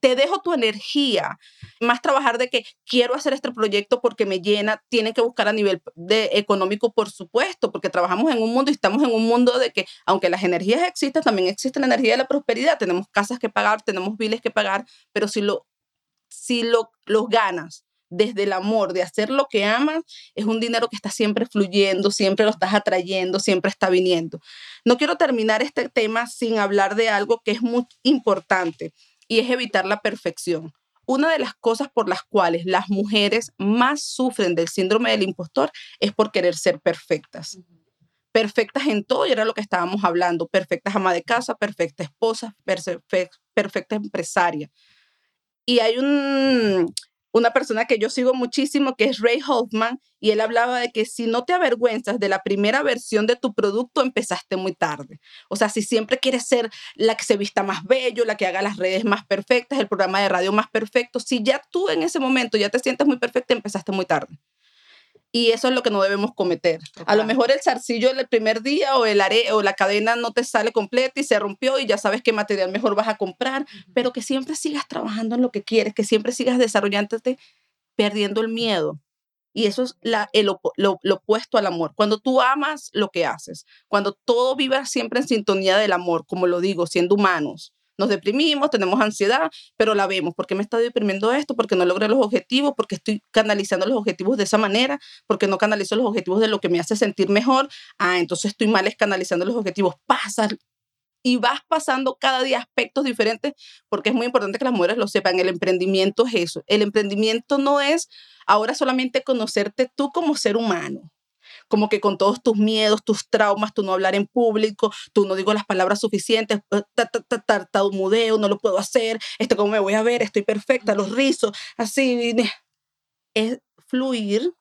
Te dejo tu energía, más trabajar de que quiero hacer este proyecto porque me llena, tiene que buscar a nivel de económico, por supuesto, porque trabajamos en un mundo y estamos en un mundo de que, aunque las energías existen, también existe la energía de la prosperidad. Tenemos casas que pagar, tenemos biles que pagar, pero si lo, si lo, los ganas desde el amor de hacer lo que amas, es un dinero que está siempre fluyendo, siempre lo estás atrayendo, siempre está viniendo. No quiero terminar este tema sin hablar de algo que es muy importante y es evitar la perfección. Una de las cosas por las cuales las mujeres más sufren del síndrome del impostor es por querer ser perfectas. Perfectas en todo, y era lo que estábamos hablando, perfectas ama de casa, perfecta esposa, perfecta empresaria. Y hay un, una persona que yo sigo muchísimo, que es Ray Hoffman, y él hablaba de que si no te avergüenzas de la primera versión de tu producto, empezaste muy tarde. O sea, si siempre quieres ser la que se vista más bello, la que haga las redes más perfectas, el programa de radio más perfecto, si ya tú en ese momento ya te sientes muy perfecta, empezaste muy tarde. Y eso es lo que no debemos cometer. A lo mejor el zarcillo el primer día o, el are, o la cadena no te sale completa y se rompió y ya sabes qué material mejor vas a comprar, pero que siempre sigas trabajando en lo que quieres, que siempre sigas desarrollándote perdiendo el miedo. Y eso es la, el, lo, lo, opuesto al amor. Cuando tú amas lo que haces, cuando todo viva siempre en sintonía del amor, como lo digo, siendo humanos, nos deprimimos, tenemos ansiedad, pero la vemos. ¿Por qué me está deprimiendo esto? Porque no logré los objetivos, porque estoy canalizando los objetivos de esa manera, porque no canalizo los objetivos de lo que me hace sentir mejor. Ah, entonces estoy mal es canalizando los objetivos. Pasa y vas pasando cada día aspectos diferentes, porque es muy importante que las mujeres lo sepan. El emprendimiento es eso. El emprendimiento no es ahora solamente conocerte tú como ser humano como que con todos tus miedos, tus traumas, tú no hablar en público, tú no digo las palabras suficientes, eh, tartamudeo, no lo puedo hacer, este, ¿cómo me voy a ver? Estoy perfecta, los rizos, así. Es fluir,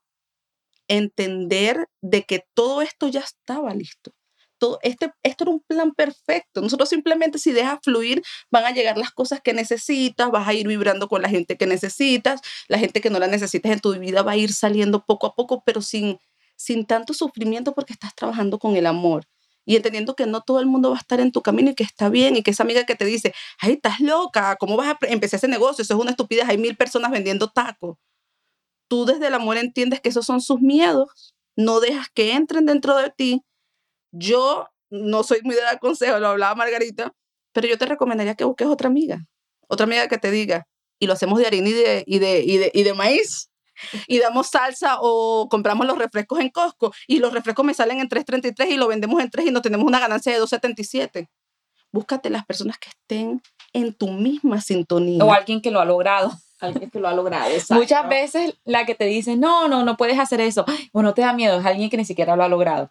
entender de que todo esto ya estaba listo. Todo este, esto era un plan perfecto. Nosotros simplemente si dejas fluir, van a llegar las cosas que necesitas, vas a ir vibrando con la gente que necesitas, la gente que no la necesitas en tu vida va a ir saliendo poco a poco, pero sin, sin tanto sufrimiento porque estás trabajando con el amor y entendiendo que no todo el mundo va a estar en tu camino y que está bien y que esa amiga que te dice, ay, estás loca, ¿cómo vas a empezar ese negocio? Eso es una estupidez, hay mil personas vendiendo tacos. Tú desde el amor entiendes que esos son sus miedos, no dejas que entren dentro de ti. Yo no soy muy de dar consejo, lo hablaba Margarita, pero yo te recomendaría que busques otra amiga, otra amiga que te diga, y lo hacemos de harina y de, y de, y de, y de maíz y damos salsa o compramos los refrescos en Costco y los refrescos me salen en 3.33 y lo vendemos en 3 y no tenemos una ganancia de 2.77. Búscate las personas que estén en tu misma sintonía. O alguien que lo ha logrado. Alguien que lo ha logrado. Muchas veces la que te dice, no, no, no puedes hacer eso, o no te da miedo, es alguien que ni siquiera lo ha logrado.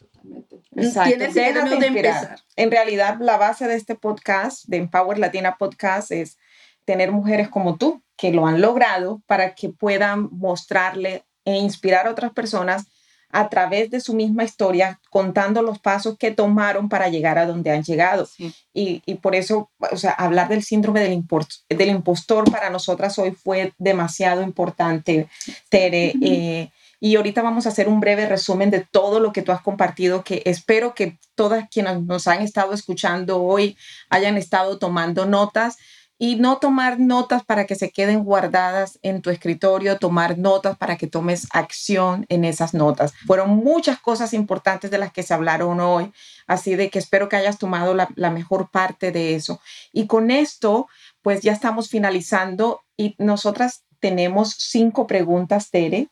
Exacto. Tienes de empezar. En realidad, la base de este podcast, de Empower Latina Podcast, es tener mujeres como tú que lo han logrado para que puedan mostrarle e inspirar a otras personas a través de su misma historia, contando los pasos que tomaron para llegar a donde han llegado. Y, y, por eso, o sea, hablar del síndrome del, del impostor para nosotras hoy fue demasiado importante, Tere. Eh, y ahorita vamos a hacer un breve resumen de todo lo que tú has compartido, que espero que todas quienes nos han estado escuchando hoy hayan estado tomando notas y no tomar notas para que se queden guardadas en tu escritorio, tomar notas para que tomes acción en esas notas. Fueron muchas cosas importantes de las que se hablaron hoy, así de que espero que hayas tomado la, mejor parte de eso. Y con esto pues ya estamos finalizando y nosotras tenemos cinco preguntas, Tere,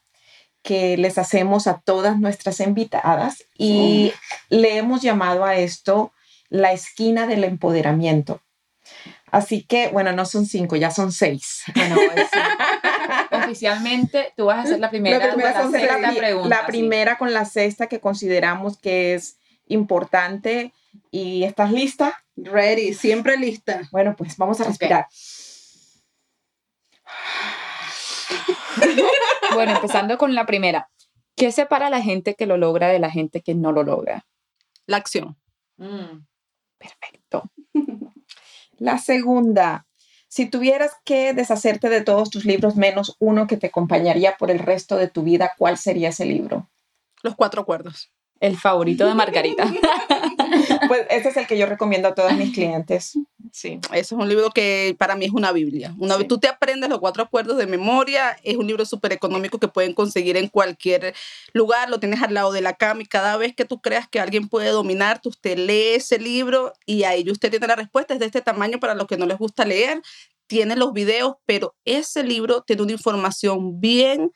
que les hacemos a todas nuestras invitadas y le hemos llamado a esto la esquina del empoderamiento. Así que, bueno, no son cinco, ya son seis. [LAUGHS] Oficialmente, tú vas a ser la primera, la primera, con la, sexta pregunta, la primera con la sexta que consideramos que es importante. ¿Y estás lista? Ready, siempre lista. Bueno, pues vamos a respirar. [LAUGHS] bueno, empezando con la primera. ¿Qué separa a la gente que lo logra de la gente que no lo logra? La acción. Mm, perfecto. La segunda, si tuvieras que deshacerte de todos tus libros menos uno que te acompañaría por el resto de tu vida, ¿cuál sería ese libro? Los cuatro acuerdos. El favorito de Margarita. [LAUGHS] [LAUGHS] pues ese es el que yo recomiendo a todos mis clientes. Sí, ese es un libro que para mí es una Biblia. Una vez tú te aprendes los cuatro acuerdos de memoria, es un libro súper económico que pueden conseguir en cualquier lugar, lo tienes al lado de la cama y cada vez que tú creas que alguien puede dominar, tú usted lee ese libro y ahí usted tiene la respuesta, es de este tamaño para los que no les gusta leer, tiene los videos, pero ese libro tiene una información bien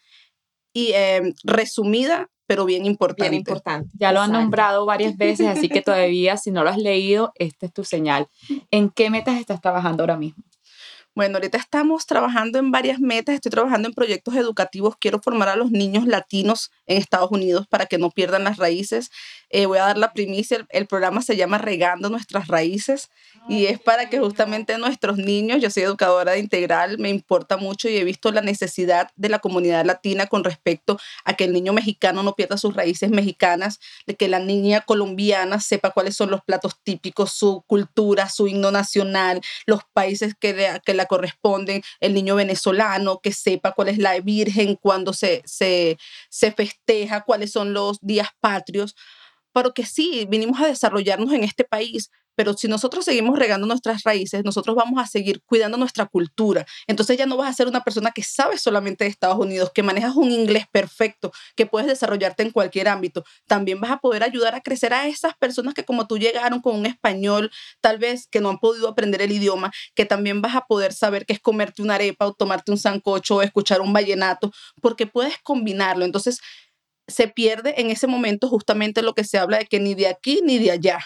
y em, resumida pero bien importante. Bien importante. Ya lo han nombrado varias veces, así que [LAUGHS] todavía si no lo has leído, esta es tu señal. ¿En qué metas estás trabajando ahora mismo? Bueno, ahorita estamos trabajando en varias metas, estoy trabajando en proyectos educativos, quiero formar a los niños latinos en Estados Unidos para que no pierdan las raíces. Eh, voy a dar la primicia, el, programa se llama Regando nuestras raíces y es para que justamente nuestros niños, yo soy educadora de integral, me importa mucho y he visto la necesidad de la comunidad latina con respecto a que el niño mexicano no pierda sus raíces mexicanas, de que la niña colombiana sepa cuáles son los platos típicos, su cultura, su himno nacional, los países que, que la corresponden, el niño venezolano, que sepa cuál es la Virgen, cuando se, se, se festeja, cuáles son los días patrios, pero que sí, vinimos a desarrollarnos en este país, pero si nosotros seguimos regando nuestras raíces, nosotros vamos a seguir cuidando nuestra cultura. Entonces ya no vas a ser una persona que sabe solamente de Estados Unidos, que manejas un inglés perfecto, que puedes desarrollarte en cualquier ámbito. También vas a poder ayudar a crecer a esas personas que como tú llegaron con un español, tal vez que no han podido aprender el idioma, que también vas a poder saber qué es comerte una arepa o tomarte un sancocho o escuchar un vallenato, porque puedes combinarlo. Entonces se pierde en ese momento justamente lo que se habla de que ni de aquí ni de allá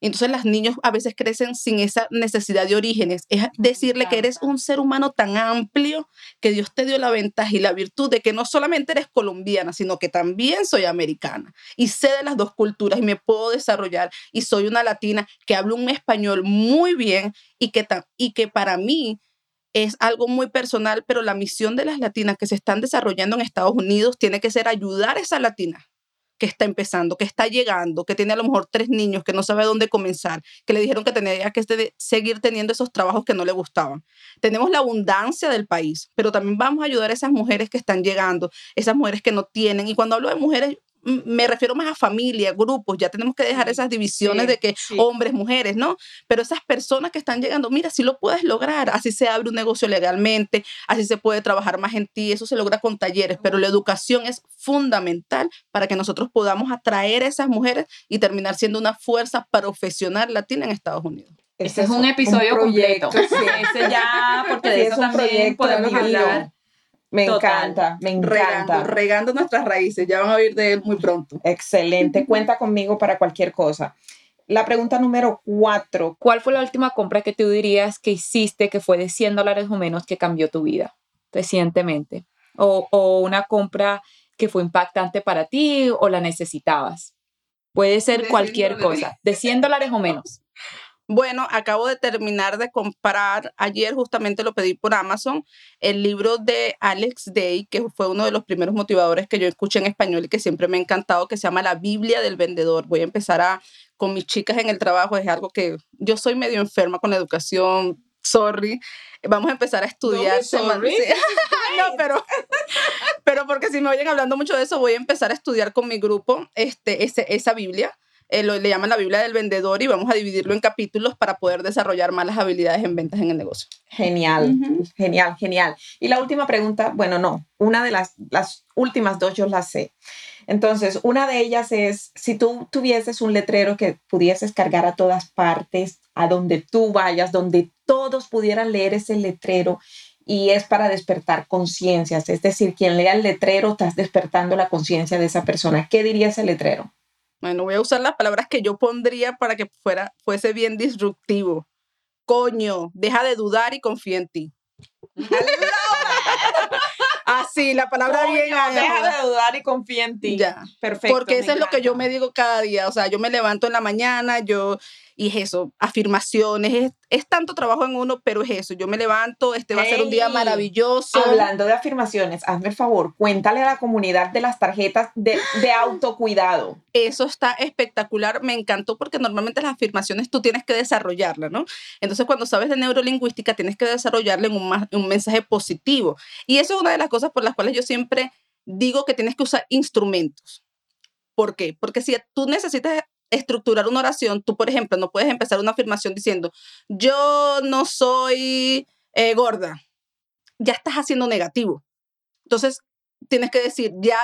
entonces los niños a veces crecen sin esa necesidad de orígenes. Es decirle que eres un ser humano tan amplio que Dios te dio la ventaja y la virtud de que no solamente eres colombiana, sino que también soy americana y sé de las dos culturas y me puedo desarrollar y soy una latina que hablo un español muy bien y que, y que para mí es algo muy personal, pero la misión de las latinas que se están desarrollando en Estados Unidos tiene que ser ayudar a esa latina que está empezando, que está llegando, que tiene a lo mejor tres niños, que no sabe dónde comenzar, que le dijeron que tenía que seguir teniendo esos trabajos que no le gustaban. Tenemos la abundancia del país, pero también vamos a ayudar a esas mujeres que están llegando, esas mujeres que no tienen. Y cuando hablo de mujeres, me refiero más a familia, grupos, ya tenemos que dejar esas divisiones de que hombres, mujeres, ¿no? Pero esas personas que están llegando, mira, si lo puedes lograr, así se abre un negocio legalmente, así se puede trabajar más en ti, eso se logra con talleres, pero la educación es fundamental para que nosotros podamos atraer a esas mujeres y terminar siendo una fuerza profesional latina en Estados Unidos. Ese es un episodio completo. Ese ya, [LAUGHS] porque de eso también podemos hablar me encanta, me encanta. Regando, nuestras raíces, ya van a oír de él muy pronto. Excelente, [LAUGHS] cuenta conmigo para cualquier cosa. La pregunta número cuatro. ¿Cuál fue la última compra que tú dirías que hiciste que fue de 100 dólares o menos que cambió tu vida recientemente? O, o una compra que fue impactante para ti o la necesitabas. Puede ser cualquier cosa, de 100 dólares o menos. Bueno, acabo de terminar de comprar, ayer justamente lo pedí por Amazon, el libro de Alex Day, que fue uno de los primeros motivadores que yo escuché en español y que siempre me ha encantado, que se llama La Biblia del Vendedor. Voy a empezar a, con mis chicas en el trabajo, es algo que yo soy medio enferma con la educación, sorry. Vamos a empezar a estudiar. No, [LAUGHS] no pero, pero porque si me oyen hablando mucho de eso, voy a empezar a estudiar con mi grupo este, ese, esa Biblia eh, lo, le llaman la Biblia del vendedor y vamos a dividirlo en capítulos para poder desarrollar más las habilidades en ventas en el negocio. Genial, genial, genial. Y la última pregunta, bueno, no, una de las, las últimas dos yo las sé. Entonces, una de ellas es, si tú tuvieses un letrero que pudieses cargar a todas partes, a donde tú vayas, donde todos pudieran leer ese letrero y es para despertar conciencias. Es decir, quien lea el letrero estás despertando la conciencia de esa persona. ¿Qué diría ese letrero? Bueno, voy a usar las palabras que yo pondría para que fuera, fuese bien disruptivo. Coño, deja de dudar y confía en ti. [LAUGHS] Así, la palabra Coño, bien. Deja de dudar y confía en ti. Ya. Perfecto. Porque eso es lo que yo me digo cada día. O sea, yo me levanto en la mañana, yo, y es eso, afirmaciones, es, es tanto trabajo en uno, pero es eso. Yo me levanto, este va a ser un día maravilloso. Hablando de afirmaciones, hazme el favor, cuéntale a la comunidad de las tarjetas de, de autocuidado. Eso está espectacular, me encantó porque normalmente las afirmaciones tú tienes que desarrollarlas, ¿no? Entonces cuando sabes de neurolingüística tienes que desarrollarla en un, un mensaje positivo. Y eso es una de las cosas por las cuales yo siempre digo que tienes que usar instrumentos. ¿Por qué? Porque si tú necesitas estructurar una oración, tú, por ejemplo, no puedes empezar una afirmación diciendo, yo no soy eh, gorda. Ya estás haciendo negativo. Entonces, tienes que decir, ya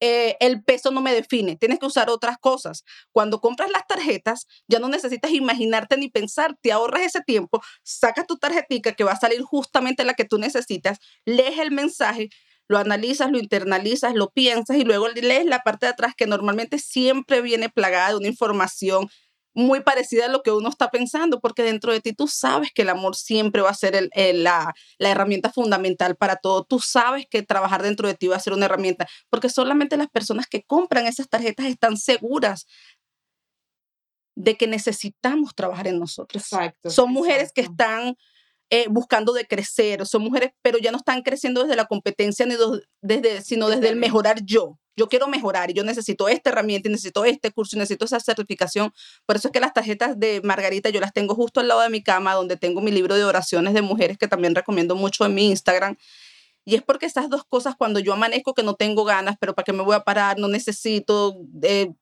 eh, el peso no me define, tienes que usar otras cosas. Cuando compras las tarjetas, ya no necesitas imaginarte ni pensar, te ahorras ese tiempo, sacas tu tarjetica que va a salir justamente la que tú necesitas, lees el mensaje, lo analizas, lo internalizas, lo piensas y luego lees la parte de atrás que normalmente siempre viene plagada de una información muy parecida a lo que uno está pensando, porque dentro de ti tú sabes que el amor siempre va a ser el- el- la, la herramienta fundamental para todo. Tú sabes que trabajar dentro de ti va a ser una herramienta, porque solamente las personas que compran esas tarjetas están seguras de que necesitamos trabajar en nosotros. Exacto. Son mujeres que están eh, buscando de crecer, son mujeres, pero ya no están creciendo desde la competencia, ni do- desde, sino desde el el- mejorar yo. Yo quiero mejorar y yo necesito esta herramienta, y necesito este curso, y necesito esa certificación. Por eso es que las tarjetas de Margarita yo las tengo justo al lado de mi cama, donde tengo mi libro de oraciones de mujeres que también recomiendo mucho en mi Instagram. Y es porque esas dos cosas, cuando yo amanezco que no tengo ganas, pero para qué me voy a parar, no necesito, eh,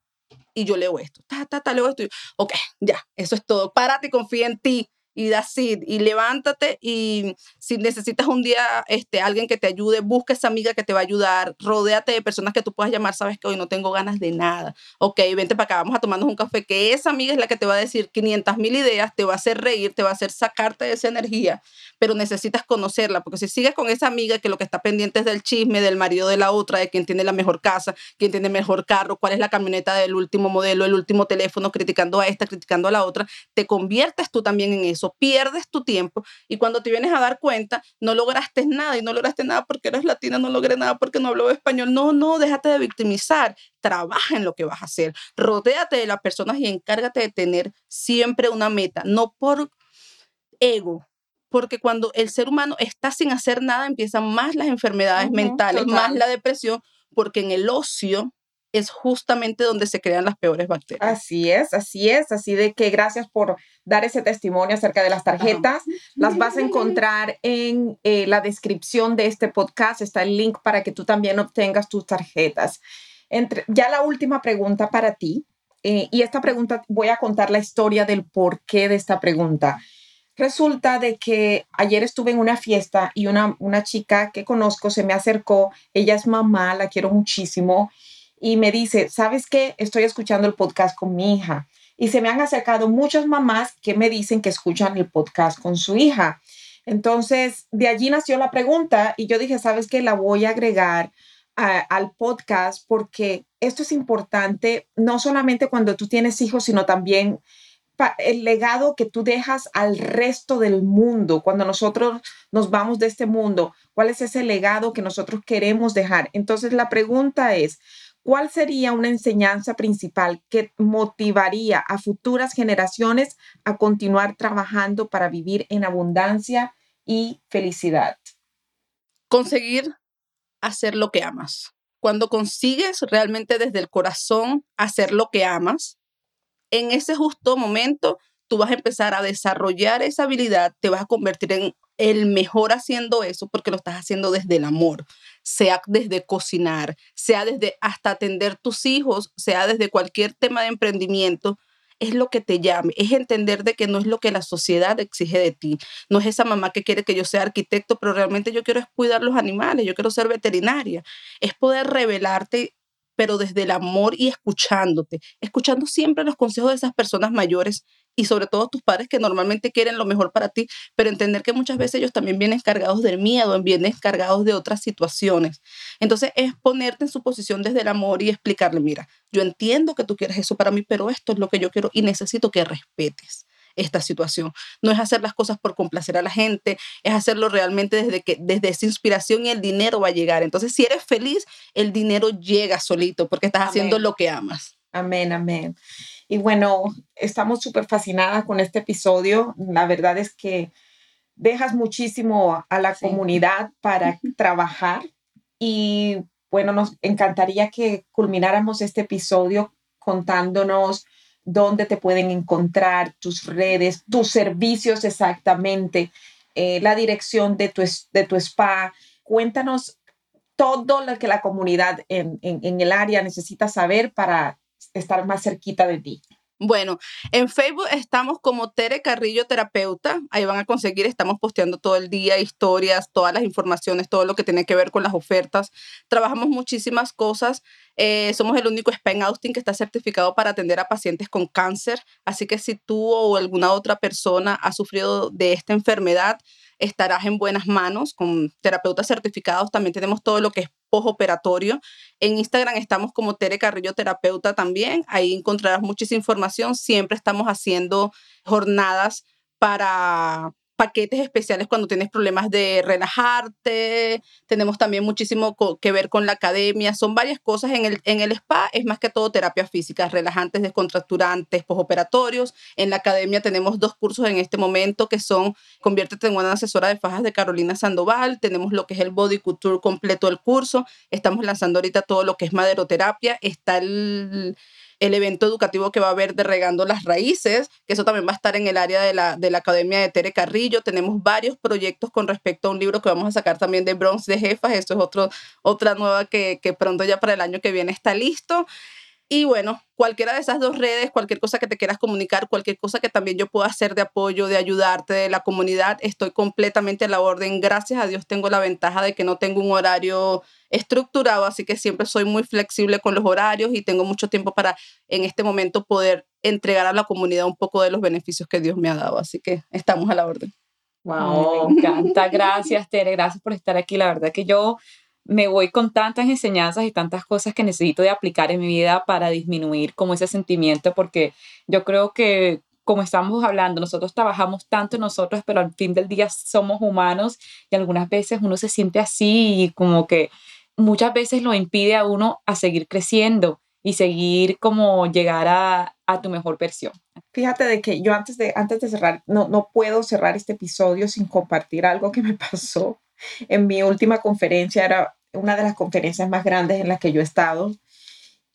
y yo leo esto, ta, ta, ta, leo esto, y, ok, ya, eso es todo, párate y confía en ti, y así, y levántate, y si necesitas un día este, alguien que te ayude, busca esa amiga que te va a ayudar, rodéate de personas que tú puedas llamar, sabes que hoy no tengo ganas de nada, ok, vente para acá, vamos a tomarnos un café, que esa amiga es la que te va a decir 500 mil ideas, te va a hacer reír, te va a hacer sacarte de esa energía, pero necesitas conocerla, porque si sigues con esa amiga que lo que está pendiente es del chisme, del marido de la otra, de quién tiene la mejor casa, quién tiene mejor carro, cuál es la camioneta del último modelo, el último teléfono, criticando a esta, criticando a la otra, te conviertes tú también en eso, pierdes tu tiempo y cuando te vienes a dar cuenta, no lograste nada y no lograste nada porque eres latina, no logré nada porque no hablo español. No, no, déjate de victimizar, trabaja en lo que vas a hacer, rodéate de las personas y encárgate de tener siempre una meta, no por ego, porque cuando el ser humano está sin hacer nada, empiezan más las enfermedades mentales, más la depresión, porque en el ocio es justamente donde se crean las peores bacterias. Así es, así es, así de que gracias por dar ese testimonio acerca de las tarjetas. Las vas a [LAUGHS] encontrar en eh, la descripción de este podcast, está el link para que tú también obtengas tus tarjetas. Entre, ya la última pregunta para ti, eh, y esta pregunta voy a contar la historia del porqué de esta pregunta. Resulta de que ayer estuve en una fiesta y una, una chica que conozco se me acercó, ella es mamá, la quiero muchísimo, y me dice, ¿sabes qué? Estoy escuchando el podcast con mi hija. Y se me han acercado muchas mamás que me dicen que escuchan el podcast con su hija. Entonces, de allí nació la pregunta y yo dije, ¿sabes qué? La voy a agregar al podcast porque esto es importante, no solamente cuando tú tienes hijos, sino también el legado que tú dejas al resto del mundo, cuando nosotros nos vamos de este mundo, ¿cuál es ese legado que nosotros queremos dejar? Entonces la pregunta es, ¿cuál sería una enseñanza principal que motivaría a futuras generaciones a continuar trabajando para vivir en abundancia y felicidad? conseguir hacer lo que amas. Cuando consigues realmente desde el corazón hacer lo que amas, en ese justo momento tú vas a empezar a desarrollar esa habilidad, te vas a convertir en el mejor haciendo eso porque lo estás haciendo desde el amor, sea desde cocinar, sea desde hasta atender tus hijos, sea desde cualquier tema de emprendimiento, es lo que te llame, es entender de que no es lo que la sociedad exige de ti, no es esa mamá que quiere que yo sea arquitecto, pero realmente yo quiero es cuidar los animales, yo quiero ser veterinaria, es poder revelarte pero desde el amor y escuchándote, escuchando siempre los consejos de esas personas mayores y sobre todo tus padres que normalmente quieren lo mejor para ti, pero entender que muchas veces ellos también vienen cargados del miedo, vienen cargados de otras situaciones. Entonces es ponerte en su posición desde el amor y explicarle, mira, yo entiendo que tú quieres eso para mí, pero esto es lo que yo quiero y necesito que respetes esta situación. No es hacer las cosas por complacer a la gente, es hacerlo realmente desde que desde esa inspiración y el dinero va a llegar. Entonces, si eres feliz, el dinero llega solito porque estás haciendo lo que amas. Amén, amén. Y bueno, estamos súper fascinadas con este episodio. La verdad es que dejas muchísimo a la comunidad para [LAUGHS] trabajar y bueno, nos encantaría que culmináramos este episodio contándonos dónde te pueden encontrar, tus redes, tus servicios exactamente, eh, la dirección de tu, de tu spa. Cuéntanos todo lo que la comunidad en, en el área necesita saber para estar más cerquita de ti. Bueno, en Facebook estamos como Tere Carrillo Terapeuta. Ahí van a conseguir, estamos posteando todo el día historias, todas las informaciones, todo lo que tiene que ver con las ofertas. Trabajamos muchísimas cosas. Eh, somos el único spa en Austin que está certificado para atender a pacientes con cáncer. Así que si tú o alguna otra persona ha sufrido de esta enfermedad, estarás en buenas manos con terapeutas certificados. También tenemos todo lo que es postoperatorio. En Instagram estamos como Tere Carrillo Terapeuta también. Ahí encontrarás muchísima información. Siempre estamos haciendo jornadas para paquetes especiales cuando tienes problemas de relajarte. Tenemos también muchísimo que ver con la academia. Son varias cosas en el, en el spa. Es más que todo terapia física, relajantes, descontracturantes, posoperatorios. En la academia tenemos dos cursos en este momento que son Conviértete en una asesora de fajas de Carolina Sandoval. Tenemos lo que es el Body Couture completo del curso. Estamos lanzando ahorita todo lo que es maderoterapia. Está el el evento educativo que va a haber de Regando las Raíces, que eso también va a estar en el área de la, de la Academia de Tere Carrillo. Tenemos varios proyectos con respecto a un libro que vamos a sacar también de Bronx de Jefas. Esto es otro, otra nueva que, que pronto ya para el año que viene está listo. Y bueno, cualquiera de esas dos redes, cualquier cosa que te quieras comunicar, cualquier cosa que también yo pueda hacer de apoyo, de ayudarte, de la comunidad, estoy completamente a la orden. Gracias a Dios tengo la ventaja de que no tengo un horario estructurado, así que siempre soy muy flexible con los horarios y tengo mucho tiempo para en este momento poder entregar a la comunidad un poco de los beneficios que Dios me ha dado. Así que estamos a la orden. Wow, me encanta. Gracias, Tere. Gracias por estar aquí. La verdad que yo me voy con tantas enseñanzas y tantas cosas que necesito de aplicar en mi vida para disminuir como ese sentimiento, porque yo creo que como estamos hablando, nosotros trabajamos tanto nosotros, pero al fin del día somos humanos y algunas veces uno se siente así y como que muchas veces lo impide a uno a seguir creciendo y seguir como llegar a, a tu mejor versión. Fíjate de que yo antes de, antes de cerrar, no, no puedo cerrar este episodio sin compartir algo que me [LAUGHS] pasó en mi última conferencia, era una de las conferencias más grandes en las que yo he estado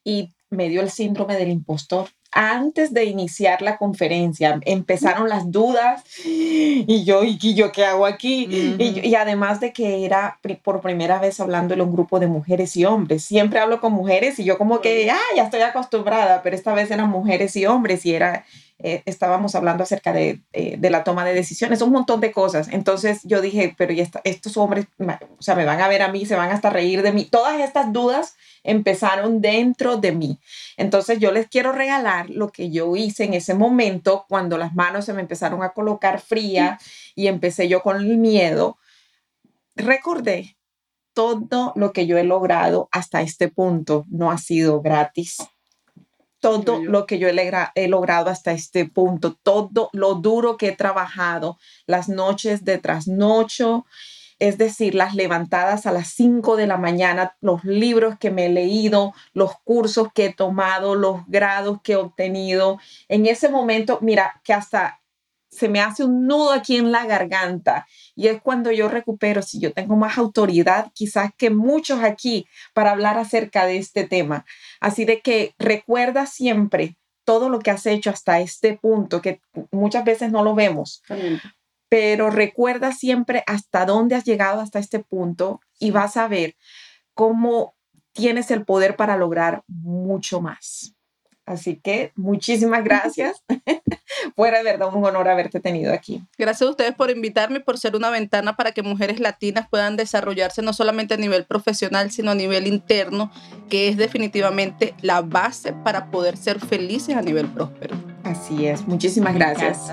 y me dio el síndrome del impostor. Antes de iniciar la conferencia empezaron las dudas y yo, ¿y yo qué hago aquí? y, y, además de que era por primera vez hablando en un grupo de mujeres y hombres. Siempre hablo con mujeres y yo como que, ah, ya estoy acostumbrada, pero esta vez eran mujeres y hombres y era eh, estábamos hablando acerca de, eh, de, la toma de decisiones, un montón de cosas. Entonces yo dije, pero estos hombres, o sea, me van a ver a mí, se van hasta reír de mí. Todas estas dudas empezaron dentro de mí. Entonces yo les quiero regalar lo que yo hice en ese momento cuando las manos se me empezaron a colocar frías y empecé yo con el miedo. Recordé todo lo que yo he logrado hasta este punto. No ha sido gratis todo lo que yo he, logrado hasta este punto, todo lo duro que he trabajado, las noches de trasnocho, es decir, las levantadas a las 5 de la mañana, los libros que me he leído, los cursos que he tomado, los grados que he obtenido. En ese momento, mira, que hasta se me hace un nudo aquí en la garganta y es cuando yo recupero, si yo tengo más autoridad quizás que muchos aquí para hablar acerca de este tema. Así de que recuerda siempre todo lo que has hecho hasta este punto, que muchas veces no lo vemos, pero recuerda siempre hasta dónde has llegado hasta este punto y vas a ver cómo tienes el poder para lograr mucho más. Así que muchísimas gracias. [LAUGHS] Fuera de verdad un honor haberte tenido aquí. Gracias a ustedes por invitarme, por ser una ventana para que mujeres latinas puedan desarrollarse no solamente a nivel profesional, sino a nivel interno, que es definitivamente la base para poder ser felices a nivel próspero. Así es, muchísimas gracias.